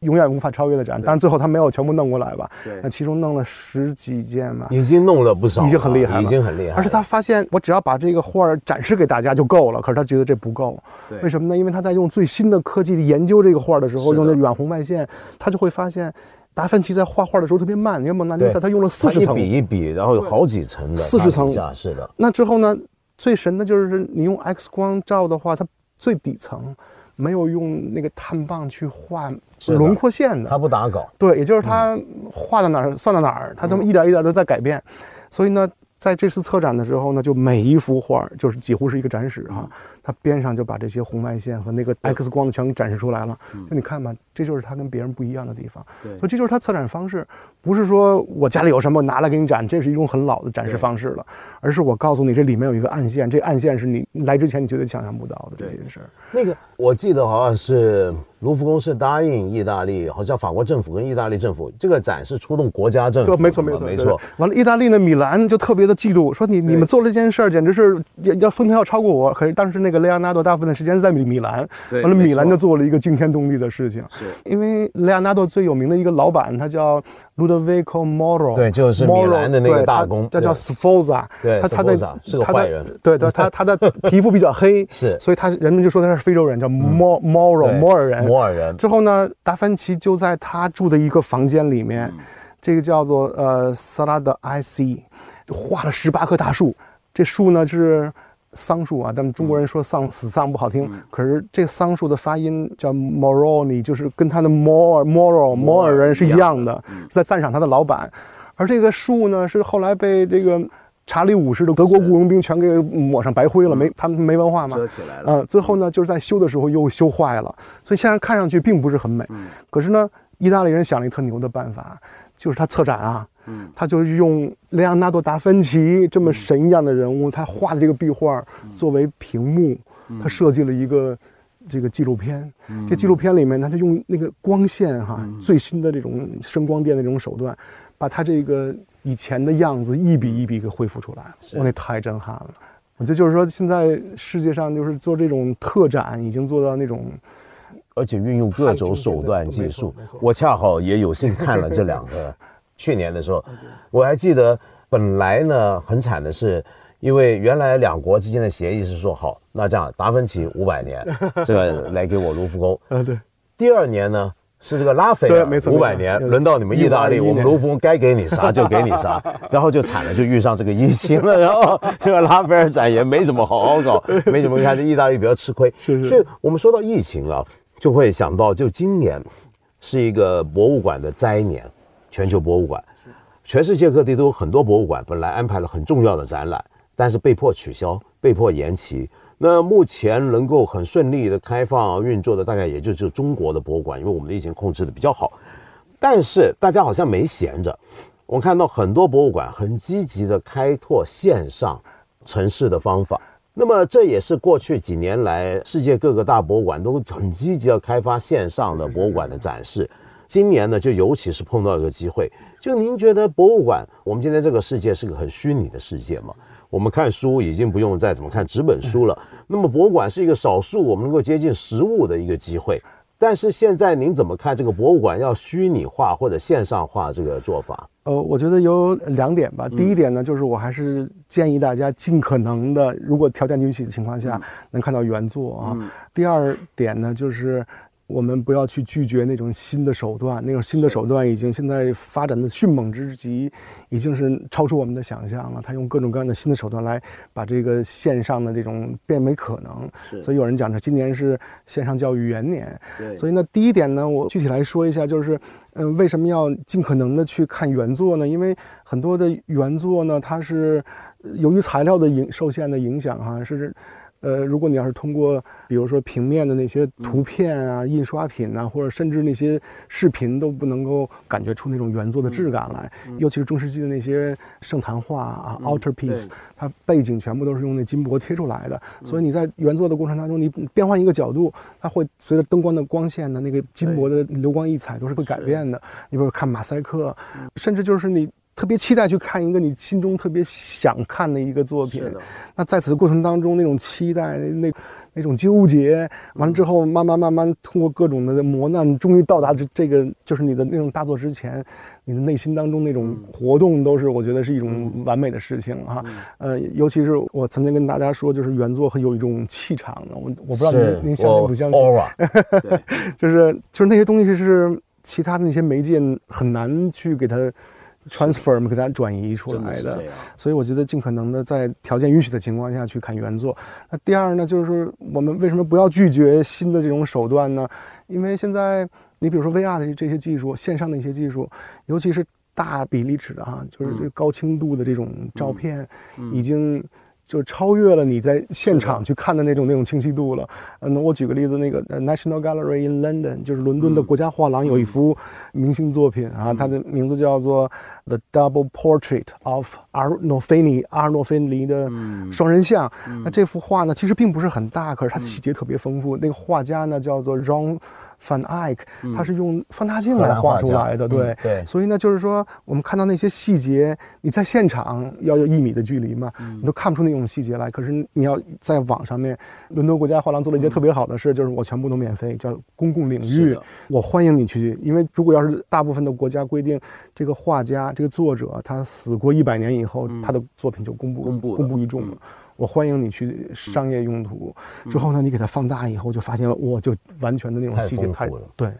永远无法超越的展。但是最后他没有全部弄过来吧？那其中弄了十几件吧，已经弄了不少，已经很厉害了，已经很厉害。而且他发现，我只要把这个画展示给大家就够了。可是他觉得这不够，为什么呢？因为他在用最新的科技研究这个画的时候，用的远红外线，他就会发现，达芬奇在画画的时候特别慢。因为蒙娜丽莎，他用了四十层，一笔一笔，然后有好几层的，四十层，是的。那之后呢？最神的就是你用 X 光照的话，它最底层。没有用那个碳棒去画轮廓线的，他不打稿，对，也就是他画到哪儿算到哪儿，他这么一点一点的在改变，所以呢。在这次策展的时候呢，就每一幅画就是几乎是一个展示哈，它边上就把这些红外线和那个 X 光的全展示出来了。那你看吧，这就是它跟别人不一样的地方。对，所以这就是它策展方式，不是说我家里有什么拿来给你展，这是一种很老的展示方式了，而是我告诉你这里面有一个暗线，这暗线是你来之前你绝对想象不到的这件事儿。那个我记得好像是。卢浮宫是答应意大利，好像法国政府跟意大利政府这个展是出动国家政府，没错没错没错。完了，意大利呢，米兰就特别的嫉妒，说你你们做了这件事儿，简直是要要风头要超过我。可是当时那个雷昂纳多大部分的时间是在米米兰，完了米兰就做了一个惊天动地的事情，是因为莱昂纳多最有名的一个老板，他叫。Ludovico Moro，对，就是米兰的那个大公，他叫 Sforza，对，他他的是个坏人，对对，他他的皮肤比较黑，是，所以他人们就说他是非洲人，叫 Mor Moro 摩尔人，摩尔人。之后呢，达芬奇就在他住的一个房间里面，这个叫做呃 Sala de I C，画了十八棵大树，这树呢是。桑树啊，咱们中国人说丧死丧不好听，可是这桑树的发音叫 Moroni，就是跟他的 Mor Moro 摩尔人是一样的，在赞赏他的老板。而这个树呢，是后来被这个查理五世的德国雇佣兵全给抹上白灰了，没他们没文化嘛，遮起来了。呃，最后呢，就是在修的时候又修坏了，所以现在看上去并不是很美。可是呢，意大利人想了一特牛的办法，就是他策展啊，他就用莱昂纳多·达芬奇这么神一样的人物，他画的这个壁画作为屏幕，他设计了一个这个纪录片。这纪录片里面，他就用那个光线哈，最新的这种声光电的这种手段，把他这个。以前的样子一笔一笔给恢复出来了，我那太震撼了。我觉得就是说，现在世界上就是做这种特展，已经做到那种，而且运用各种手段技术。我恰好也有幸看了这两个。去年的时候，我还记得，本来呢很惨的是，因为原来两国之间的协议是说好，那这样达芬奇五百年，这个来给我卢浮宫。嗯，对。第二年呢？是这个拉斐尔五百年，轮到你们意大利，我们卢浮宫该给你啥就给你啥，然后就惨了，就遇上这个疫情了，然后这个拉斐尔展也没怎么好好搞，没怎么看这意大利比较吃亏。所以我们说到疫情啊，就会想到，就今年是一个博物馆的灾年，全球博物馆，全世界各地都有很多博物馆，本来安排了很重要的展览，但是被迫取消，被迫延期。那目前能够很顺利的开放运作的，大概也就只有中国的博物馆，因为我们的疫情控制的比较好。但是大家好像没闲着，我看到很多博物馆很积极的开拓线上城市的方法。那么这也是过去几年来世界各个大博物馆都很积极要开发线上的博物馆的展示。今年呢，就尤其是碰到一个机会，就您觉得博物馆，我们今天这个世界是个很虚拟的世界吗？我们看书已经不用再怎么看纸本书了。那么博物馆是一个少数我们能够接近实物的一个机会。但是现在您怎么看这个博物馆要虚拟化或者线上化这个做法？呃，我觉得有两点吧。第一点呢，就是我还是建议大家尽可能的，如果条件允许的情况下，能看到原作啊。第二点呢，就是。我们不要去拒绝那种新的手段，那种新的手段已经现在发展的迅猛之极，已经是超出我们的想象了。他用各种各样的新的手段来把这个线上的这种变为可能。所以有人讲说今年是线上教育元年。所以呢，第一点呢，我具体来说一下，就是，嗯，为什么要尽可能的去看原作呢？因为很多的原作呢，它是由于材料的影受限的影响，哈，是。呃，如果你要是通过，比如说平面的那些图片啊、印刷品啊，或者甚至那些视频，都不能够感觉出那种原作的质感来。尤其是中世纪的那些圣坛画啊、altarpiece，它背景全部都是用那金箔贴出来的，所以你在原作的过程当中，你变换一个角度，它会随着灯光的光线的那个金箔的流光溢彩都是会改变的。你比如看马赛克，甚至就是你。特别期待去看一个你心中特别想看的一个作品，那在此过程当中，那种期待、那那种纠结，完了之后，慢慢慢慢通过各种的磨难，终于到达这这个就是你的那种大作之前，你的内心当中那种活动，都是我觉得是一种完美的事情哈。呃，尤其是我曾经跟大家说，就是原作很有一种气场的，我我不知道您您相信不相信？就是就是那些东西是其他的那些媒介很难去给它。Transfer 给它转移出来的，所以我觉得尽可能的在条件允许的情况下去看原作。那第二呢，就是我们为什么不要拒绝新的这种手段呢？因为现在你比如说 VR 的这些技术，线上的一些技术，尤其是大比例尺的哈，就是高清度的这种照片，已经。就超越了你在现场去看的那种那种清晰度了。嗯，我举个例子，那个 National Gallery in London，就是伦敦的国家画廊有一幅明星作品啊，它的名字叫做 The Double Portrait of 阿诺菲尼阿尔诺菲尼的双人像。那这幅画呢，其实并不是很大，可是它的细节特别丰富。那个画家呢，叫做 Ron。范艾克，他是用放大镜来画出来的，对，对，所以呢，就是说，我们看到那些细节，你在现场要有一米的距离嘛，你都看不出那种细节来。可是你要在网上面，伦敦国家画廊做了一件特别好的事，就是我全部都免费，叫公共领域，我欢迎你去。因为如果要是大部分的国家规定，这个画家、这个作者他死过一百年以后，他的作品就公布公布公布于众了。我欢迎你去商业用途，之后呢，你给它放大以后，就发现我就完全的那种细节太丰富了。对，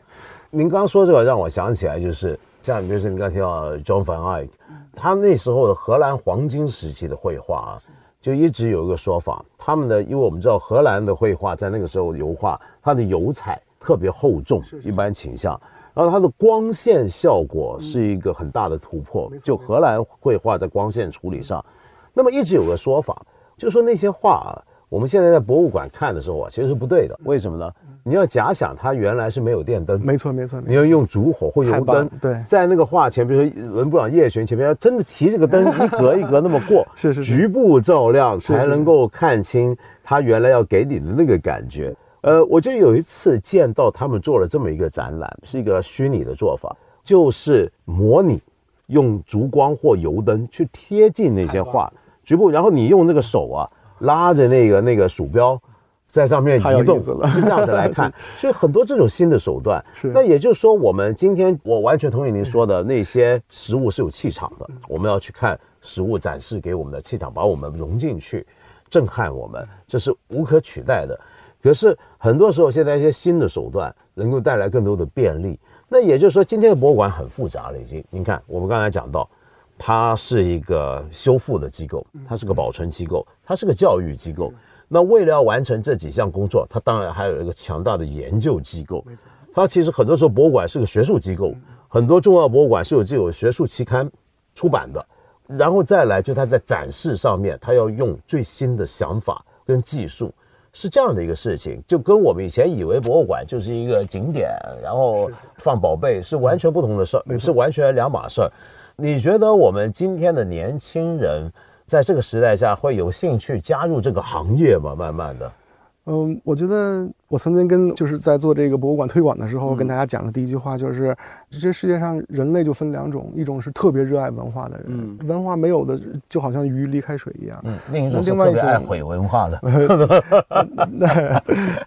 您刚说这个让我想起来，就是像比如说你刚提到 John Van Eyck，他那时候的荷兰黄金时期的绘画啊，就一直有一个说法，他们的因为我们知道荷兰的绘画在那个时候油画，它的油彩特别厚重，一般倾向，然后它的光线效果是一个很大的突破，就荷兰绘画在光线处理上。那么一直有个说法，就说那些画啊，我们现在在博物馆看的时候啊，其实是不对的。为什么呢？你要假想它原来是没有电灯，没错没错，你要用烛火或油灯，对，在那个画前，比如说伦勃朗夜巡前面，要真的提这个灯一格一格那么过，是是局部照亮才能够看清他原来要给你的那个感觉。呃，我就有一次见到他们做了这么一个展览，是一个虚拟的做法，就是模拟用烛光或油灯去贴近那些画局部，然后你用那个手啊拉着那个那个鼠标。在上面移动是这样子来 看，所以很多这种新的手段。是，那也就是说，我们今天我完全同意您说的，那些食物是有气场的。我们要去看食物展示给我们的气场，把我们融进去，震撼我们，这是无可取代的。可是很多时候，现在一些新的手段能够带来更多的便利。那也就是说，今天的博物馆很复杂了，已经。您看，我们刚才讲到，它是一个修复的机构，它是个保存机构，它是个教育机构。那为了要完成这几项工作，它当然还有一个强大的研究机构。没错，它其实很多时候博物馆是个学术机构，很多重要博物馆是有这种学术期刊出版的。然后再来，就它在展示上面，它要用最新的想法跟技术，是这样的一个事情，就跟我们以前以为博物馆就是一个景点，然后放宝贝是完全不同的事儿，是完全两码事儿。你觉得我们今天的年轻人？在这个时代下，会有兴趣加入这个行业吗？慢慢的，嗯，我觉得我曾经跟就是在做这个博物馆推广的时候，跟大家讲的第一句话就是：这世界上人类就分两种，一种是特别热爱文化的人，文化没有的就好像鱼离开水一样；嗯，另一种是特别爱毁文化的。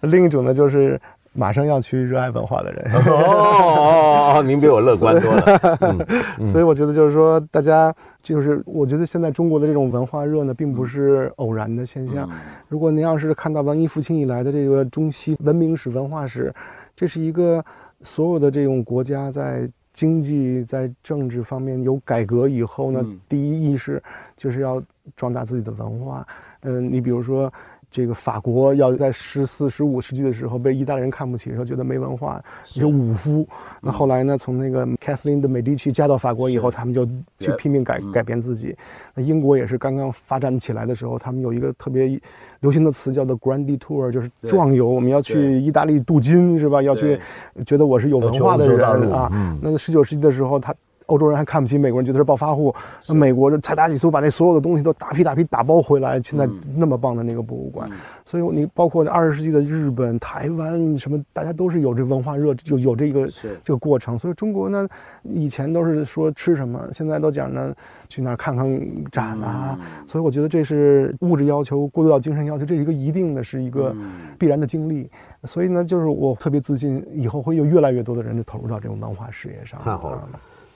另一种呢，就是。马上要去热爱文化的人 哦，您比我乐观多了。所以我觉得就是说，大家就是我觉得现在中国的这种文化热呢，并不是偶然的现象。如果您要是看到文艺复兴以来的这个中西文明史、文化史，这是一个所有的这种国家在经济、在政治方面有改革以后呢，第一意识就是要壮大自己的文化。嗯，你比如说。这个法国要在十四、十五世纪的时候被意大利人看不起，的时候觉得没文化，有武夫。那后来呢？从那个 Kathleen 的美第奇嫁到法国以后，他们就去拼命改改变自己。那英国也是刚刚发展起来的时候，他们有一个特别流行的词叫做 Grand Tour，就是壮游。我们要去意大利镀金，是吧？要去觉得我是有文化的人啊。那十九世纪的时候，他。欧洲人还看不起美国人，觉得是暴发户。那美国就财大气粗，把这所有的东西都大批大批打包回来。现在那么棒的那个博物馆，所以你包括二十世纪的日本、台湾什么，大家都是有这文化热，就有这个这个过程。所以中国呢，以前都是说吃什么，现在都讲呢去那儿看看展啊。所以我觉得这是物质要求过渡到精神要求，这是一个一定的是一个必然的经历。所以呢，就是我特别自信，以后会有越来越多的人就投入到这种文化事业上。太好了。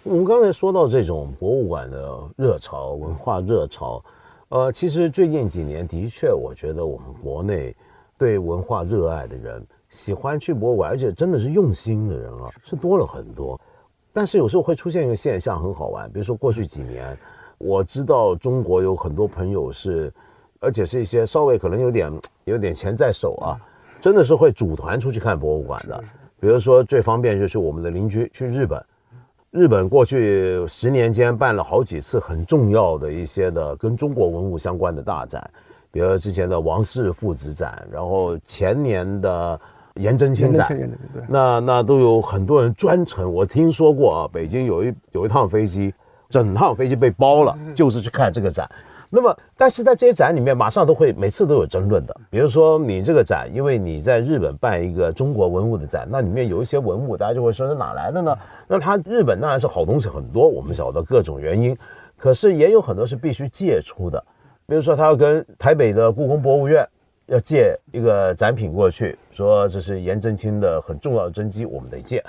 我们刚才说到这种博物馆的热潮、文化热潮，呃，其实最近几年的确，我觉得我们国内对文化热爱的人、喜欢去博物馆，而且真的是用心的人啊，是多了很多。但是有时候会出现一个现象，很好玩。比如说过去几年，我知道中国有很多朋友是，而且是一些稍微可能有点 有点钱在手啊，真的是会组团出去看博物馆的。比如说最方便就是我们的邻居去日本。日本过去十年间办了好几次很重要的一些的跟中国文物相关的大展，比如之前的王氏父子展，然后前年的颜真卿展，那那都有很多人专程。我听说过啊，北京有一有一趟飞机，整趟飞机被包了，就是去看这个展。那么，但是在这些展里面，马上都会每次都有争论的。比如说，你这个展，因为你在日本办一个中国文物的展，那里面有一些文物，大家就会说是哪来的呢？那它日本当然是好东西很多，我们晓得各种原因，可是也有很多是必须借出的。比如说，他要跟台北的故宫博物院要借一个展品过去，说这是颜真卿的很重要的真迹，我们得借。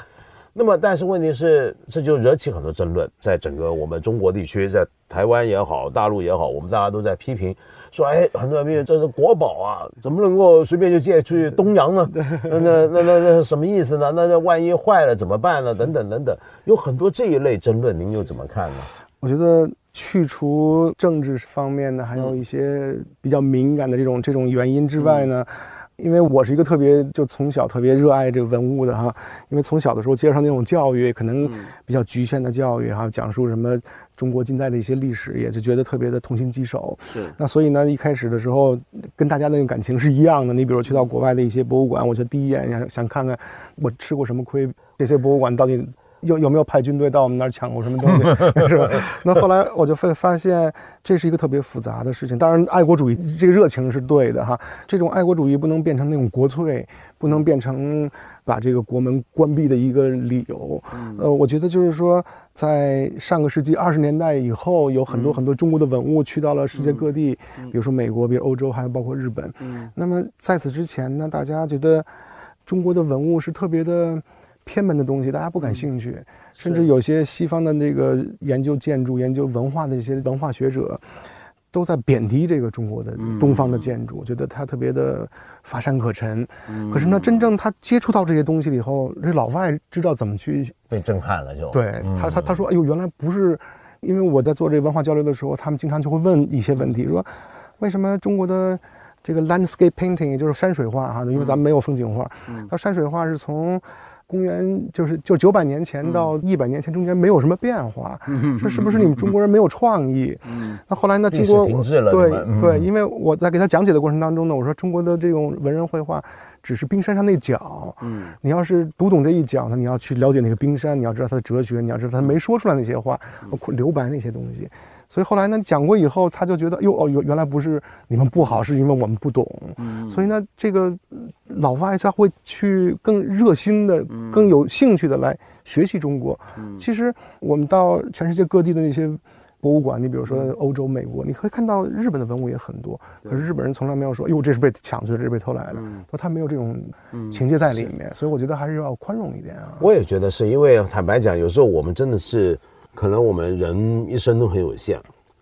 那么，但是问题是，这就惹起很多争论，在整个我们中国地区，在台湾也好，大陆也好，我们大家都在批评，说，哎，很多人这是国宝啊，怎么能够随便就借去东洋呢？那那那那什么意思呢？那那万一坏了怎么办呢？等等等等，有很多这一类争论，您又怎么看呢？我觉得去除政治方面的，还有一些比较敏感的这种这种原因之外呢。因为我是一个特别就从小特别热爱这个文物的哈，因为从小的时候接受那种教育，可能比较局限的教育哈，讲述什么中国近代的一些历史，也就觉得特别的痛心疾首。是。那所以呢，一开始的时候跟大家那种感情是一样的。你比如去到国外的一些博物馆，我就第一眼想想看看我吃过什么亏，这些博物馆到底。有有没有派军队到我们那儿抢过什么东西，是吧？那后来我就会发现，这是一个特别复杂的事情。当然，爱国主义这个热情是对的哈。这种爱国主义不能变成那种国粹，不能变成把这个国门关闭的一个理由。呃，我觉得就是说，在上个世纪二十年代以后，有很多很多中国的文物去到了世界各地，比如说美国，比如欧洲，还有包括日本。那么在此之前呢，大家觉得中国的文物是特别的。偏门的东西大家不感兴趣，甚至有些西方的那个研究建筑、研究文化的这些文化学者，都在贬低这个中国的东方的建筑，觉得它特别的乏善可陈。可是呢，真正他接触到这些东西了以后，这老外知道怎么去被震撼了，就对他他他说：“哎呦，原来不是。”因为我在做这个文化交流的时候，他们经常就会问一些问题，说为什么中国的这个 landscape painting，也就是山水画哈，因为咱们没有风景画，那山水画是从。公元就是就九百年前到一百年前中间没有什么变化，这是不是你们中国人没有创意？那后来呢？经过对对，因为我在给他讲解的过程当中呢，我说中国的这种文人绘画。只是冰山上那角，嗯，你要是读懂这一角呢，你要去了解那个冰山，你要知道它的哲学，你要知道他没说出来那些话，包括留白那些东西。所以后来呢，讲过以后，他就觉得，哟哦，原原来不是你们不好，是因为我们不懂。嗯，所以呢，这个老外他会去更热心的、更有兴趣的来学习中国。其实我们到全世界各地的那些。博物馆，你比如说欧洲、美国，你可以看到日本的文物也很多，可是日本人从来没有说，哟，这是被抢去的，这是被偷来的，说他没有这种情节在里面，所以我觉得还是要宽容一点啊。我也觉得是因为坦白讲，有时候我们真的是，可能我们人一生都很有限，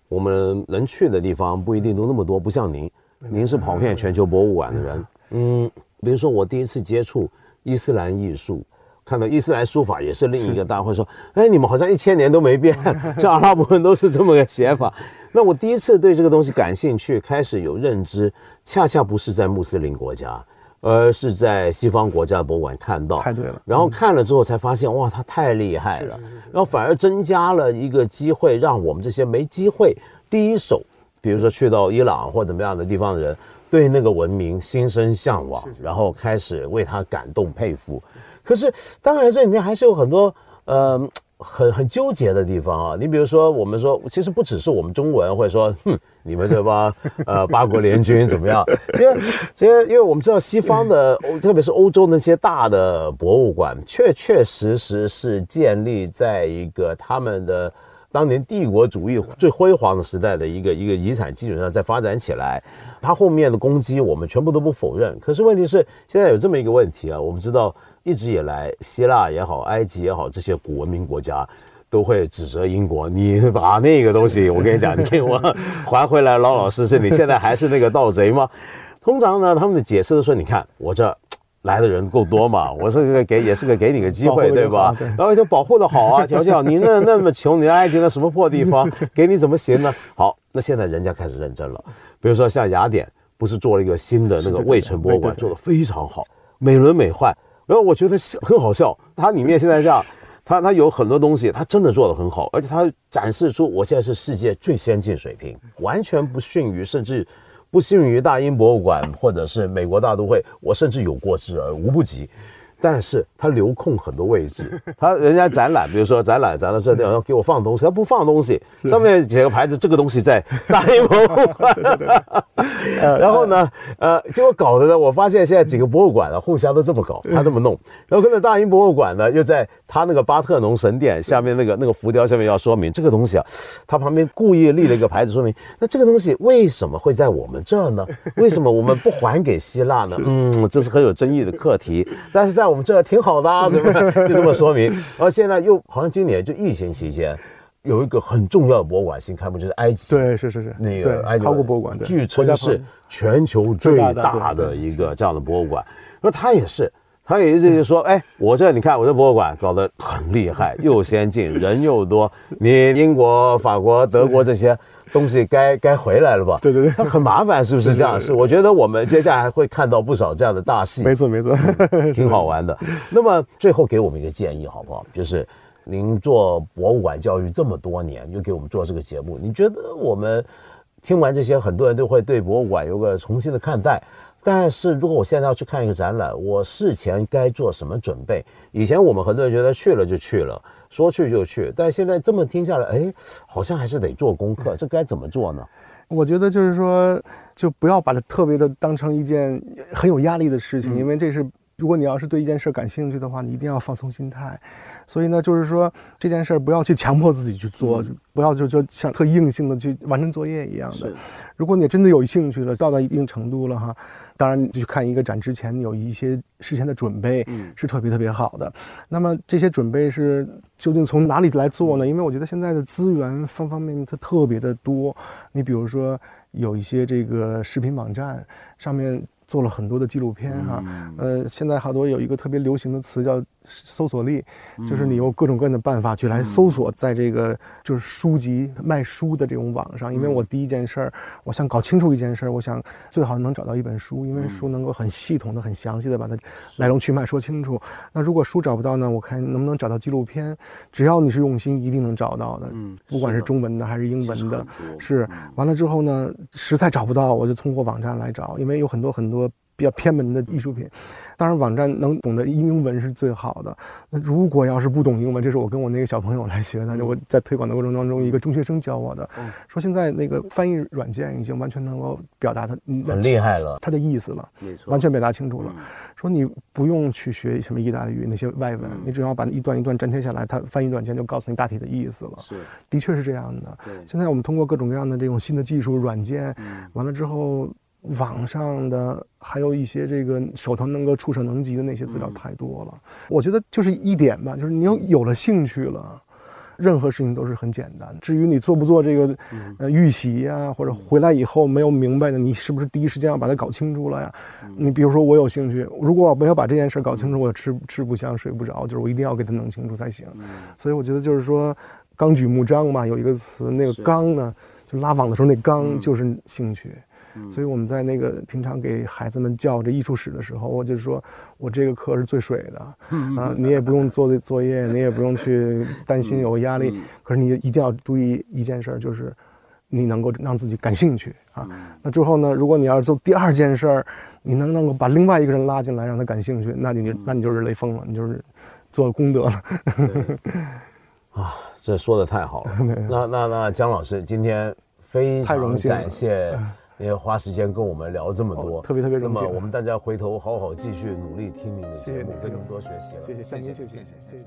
我们能去的地方不一定都那么多，不像您，您是跑遍全球博物馆的人，嗯，比如说我第一次接触伊斯兰艺术。看到伊斯兰书法也是另一个大会说，哎，你们好像一千年都没变，这阿拉伯人都是这么个写法。那我第一次对这个东西感兴趣，开始有认知，恰恰不是在穆斯林国家，而是在西方国家的博物馆看到。太对了。然后看了之后才发现，哇，他太厉害了。然后反而增加了一个机会，让我们这些没机会第一手，比如说去到伊朗或怎么样的地方的人，对那个文明心生向往，然后开始为他感动佩服。可是，当然这里面还是有很多呃很很纠结的地方啊。你比如说，我们说，其实不只是我们中文，或者说，哼，你们这帮呃八国联军怎么样？其实，其实，因为我们知道西方的，特别是欧洲那些大的博物馆，确确实实是建立在一个他们的当年帝国主义最辉煌的时代的一个一个遗产基础上再发展起来。它后面的攻击，我们全部都不否认。可是问题是，现在有这么一个问题啊，我们知道。一直以来，希腊也好，埃及也好，这些古文明国家都会指责英国。你 把那个东西，我跟你讲，你给我还回来，老老实实。你现在还是那个盗贼吗？通常呢，他们的解释都说：你看我这来的人够多嘛，我是个给，也是个给你个机会，对吧？然后就保护的好啊，条件好。你那那么穷，你埃及那什么破地方，给你怎么行呢？好，那现在人家开始认真了。比如说像雅典，不是做了一个新的那个卫城博物馆，做的非常好，美轮美奂。然后我觉得很好笑，它里面现在这样，它 它有很多东西，它真的做得很好，而且它展示出我现在是世界最先进水平，完全不逊于，甚至不逊于大英博物馆或者是美国大都会，我甚至有过之而无不及。但是他留空很多位置，他人家展览，比如说展览展到这地方要给我放东西，他不放东西，上面写个牌子，这个东西在大英博物馆。然后呢，呃，结果搞的呢，我发现现在几个博物馆呢互相都这么搞，他这么弄，然后跟着大英博物馆呢又在他那个巴特农神殿下面那个那个浮雕下面要说明这个东西啊，他旁边故意立了一个牌子说明，那这个东西为什么会在我们这儿呢？为什么我们不还给希腊呢？嗯，这是很有争议的课题，但是在。我们这挺好的，啊，是不是？就这么说明。然后现在又好像今年就疫情期间，有一个很重要的博物馆新开幕，就是埃及。对，是是是，那个埃及考古博物馆，据称是全球最大的一个这样的博物馆。那他也是，他也一直就说，哎，我这你看我这博物馆搞得很厉害，又先进，人又多，你英国、法国、德国这些。东西该该回来了吧？对对对，它很麻烦，是不是这样？是，我觉得我们接下来会看到不少这样的大戏。没错没错，挺好玩的。那么最后给我们一个建议好不好？就是您做博物馆教育这么多年，又给我们做这个节目，你觉得我们听完这些，很多人都会对博物馆有个重新的看待。但是如果我现在要去看一个展览，我事前该做什么准备？以前我们很多人觉得去了就去了。说去就去，但现在这么听下来，哎，好像还是得做功课，这该怎么做呢？我觉得就是说，就不要把它特别的当成一件很有压力的事情，因为这是。如果你要是对一件事感兴趣的话，你一定要放松心态。所以呢，就是说这件事不要去强迫自己去做，不要就就像特硬性的去完成作业一样的。如果你真的有兴趣了，到达一定程度了哈，当然你去看一个展之前，你有一些事前的准备是特别特别好的。那么这些准备是究竟从哪里来做呢？因为我觉得现在的资源方方面面它特别的多。你比如说有一些这个视频网站上面。做了很多的纪录片哈，呃，现在好多有一个特别流行的词叫。搜索力，就是你用各种各样的办法去来搜索，在这个就是书籍卖书的这种网上。因为我第一件事儿，我想搞清楚一件事儿，我想最好能找到一本书，因为书能够很系统的、很详细的把它来龙去脉说清楚。那如果书找不到呢？我看能不能找到纪录片？只要你是用心，一定能找到的。嗯，不管是中文的还是英文的，是。完了之后呢，实在找不到，我就通过网站来找，因为有很多很多。比较偏门的艺术品，当然网站能懂得英文是最好的。那如果要是不懂英文，这是我跟我那个小朋友来学的，我在推广的过程当中，一个中学生教我的，说现在那个翻译软件已经完全能够表达他很厉害了，它的意思了，没错，完全表达清楚了。说你不用去学什么意大利语那些外文，你只要把一段一段粘贴下来，它翻译软件就告诉你大体的意思了。是，的确是这样的。现在我们通过各种各样的这种新的技术软件，完了之后。网上的还有一些这个手头能够触手能及的那些资料太多了，我觉得就是一点吧，就是你有有了兴趣了，任何事情都是很简单。至于你做不做这个呃预习呀，或者回来以后没有明白的，你是不是第一时间要把它搞清楚了呀？你比如说我有兴趣，如果我没有把这件事搞清楚，我吃吃不香睡不着，就是我一定要给它弄清楚才行。所以我觉得就是说纲举目张嘛，有一个词，那个纲呢，就拉网的时候那纲就是兴趣。所以我们在那个平常给孩子们教这艺术史的时候，我就说我这个课是最水的啊，你也不用做作业，你也不用去担心有压力，可是你一定要注意一件事，就是你能够让自己感兴趣啊。那之后呢，如果你要是做第二件事儿，你能能够把另外一个人拉进来，让他感兴趣，那你那你就是雷锋了，你就是做了功德了。啊，这说的太好了。那那那姜老师今天非常感谢。也花时间跟我们聊这么多，特别特别荣幸。那么我们大家回头好好继续努力听您的节目，跟您多学习了。谢谢，向您谢谢，谢谢，谢谢。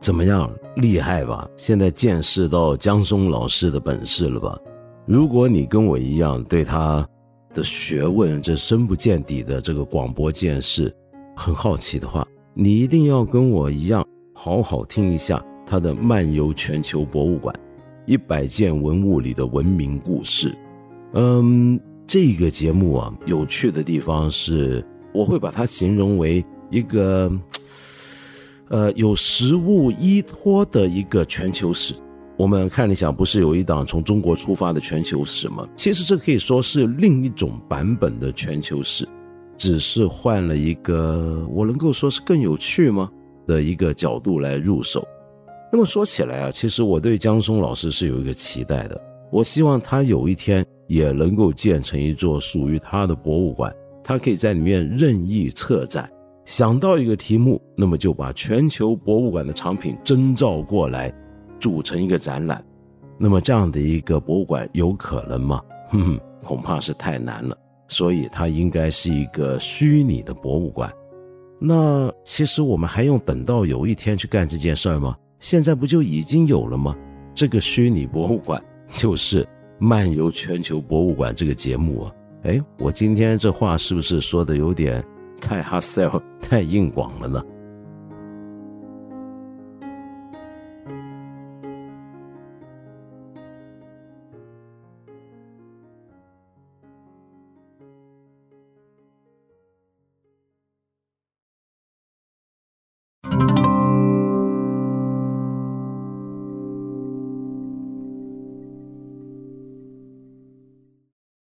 怎么样，厉害吧？现在见识到江松老师的本事了吧？如果你跟我一样对他的学问这深不见底的这个广播见识很好奇的话，你一定要跟我一样，好好听一下他的漫游全球博物馆，一百件文物里的文明故事。嗯，这个节目啊，有趣的地方是，我会把它形容为一个，呃，有实物依托的一个全球史。我们看理想不是有一档从中国出发的全球史吗？其实这可以说是另一种版本的全球史。只是换了一个我能够说是更有趣吗的一个角度来入手。那么说起来啊，其实我对江松老师是有一个期待的。我希望他有一天也能够建成一座属于他的博物馆，他可以在里面任意策展。想到一个题目，那么就把全球博物馆的藏品征召过来，组成一个展览。那么这样的一个博物馆有可能吗？哼 哼，恐怕是太难了。所以它应该是一个虚拟的博物馆。那其实我们还用等到有一天去干这件事儿吗？现在不就已经有了吗？这个虚拟博物馆就是《漫游全球博物馆》这个节目啊。哎，我今天这话是不是说的有点太 hard sell、太硬广了呢？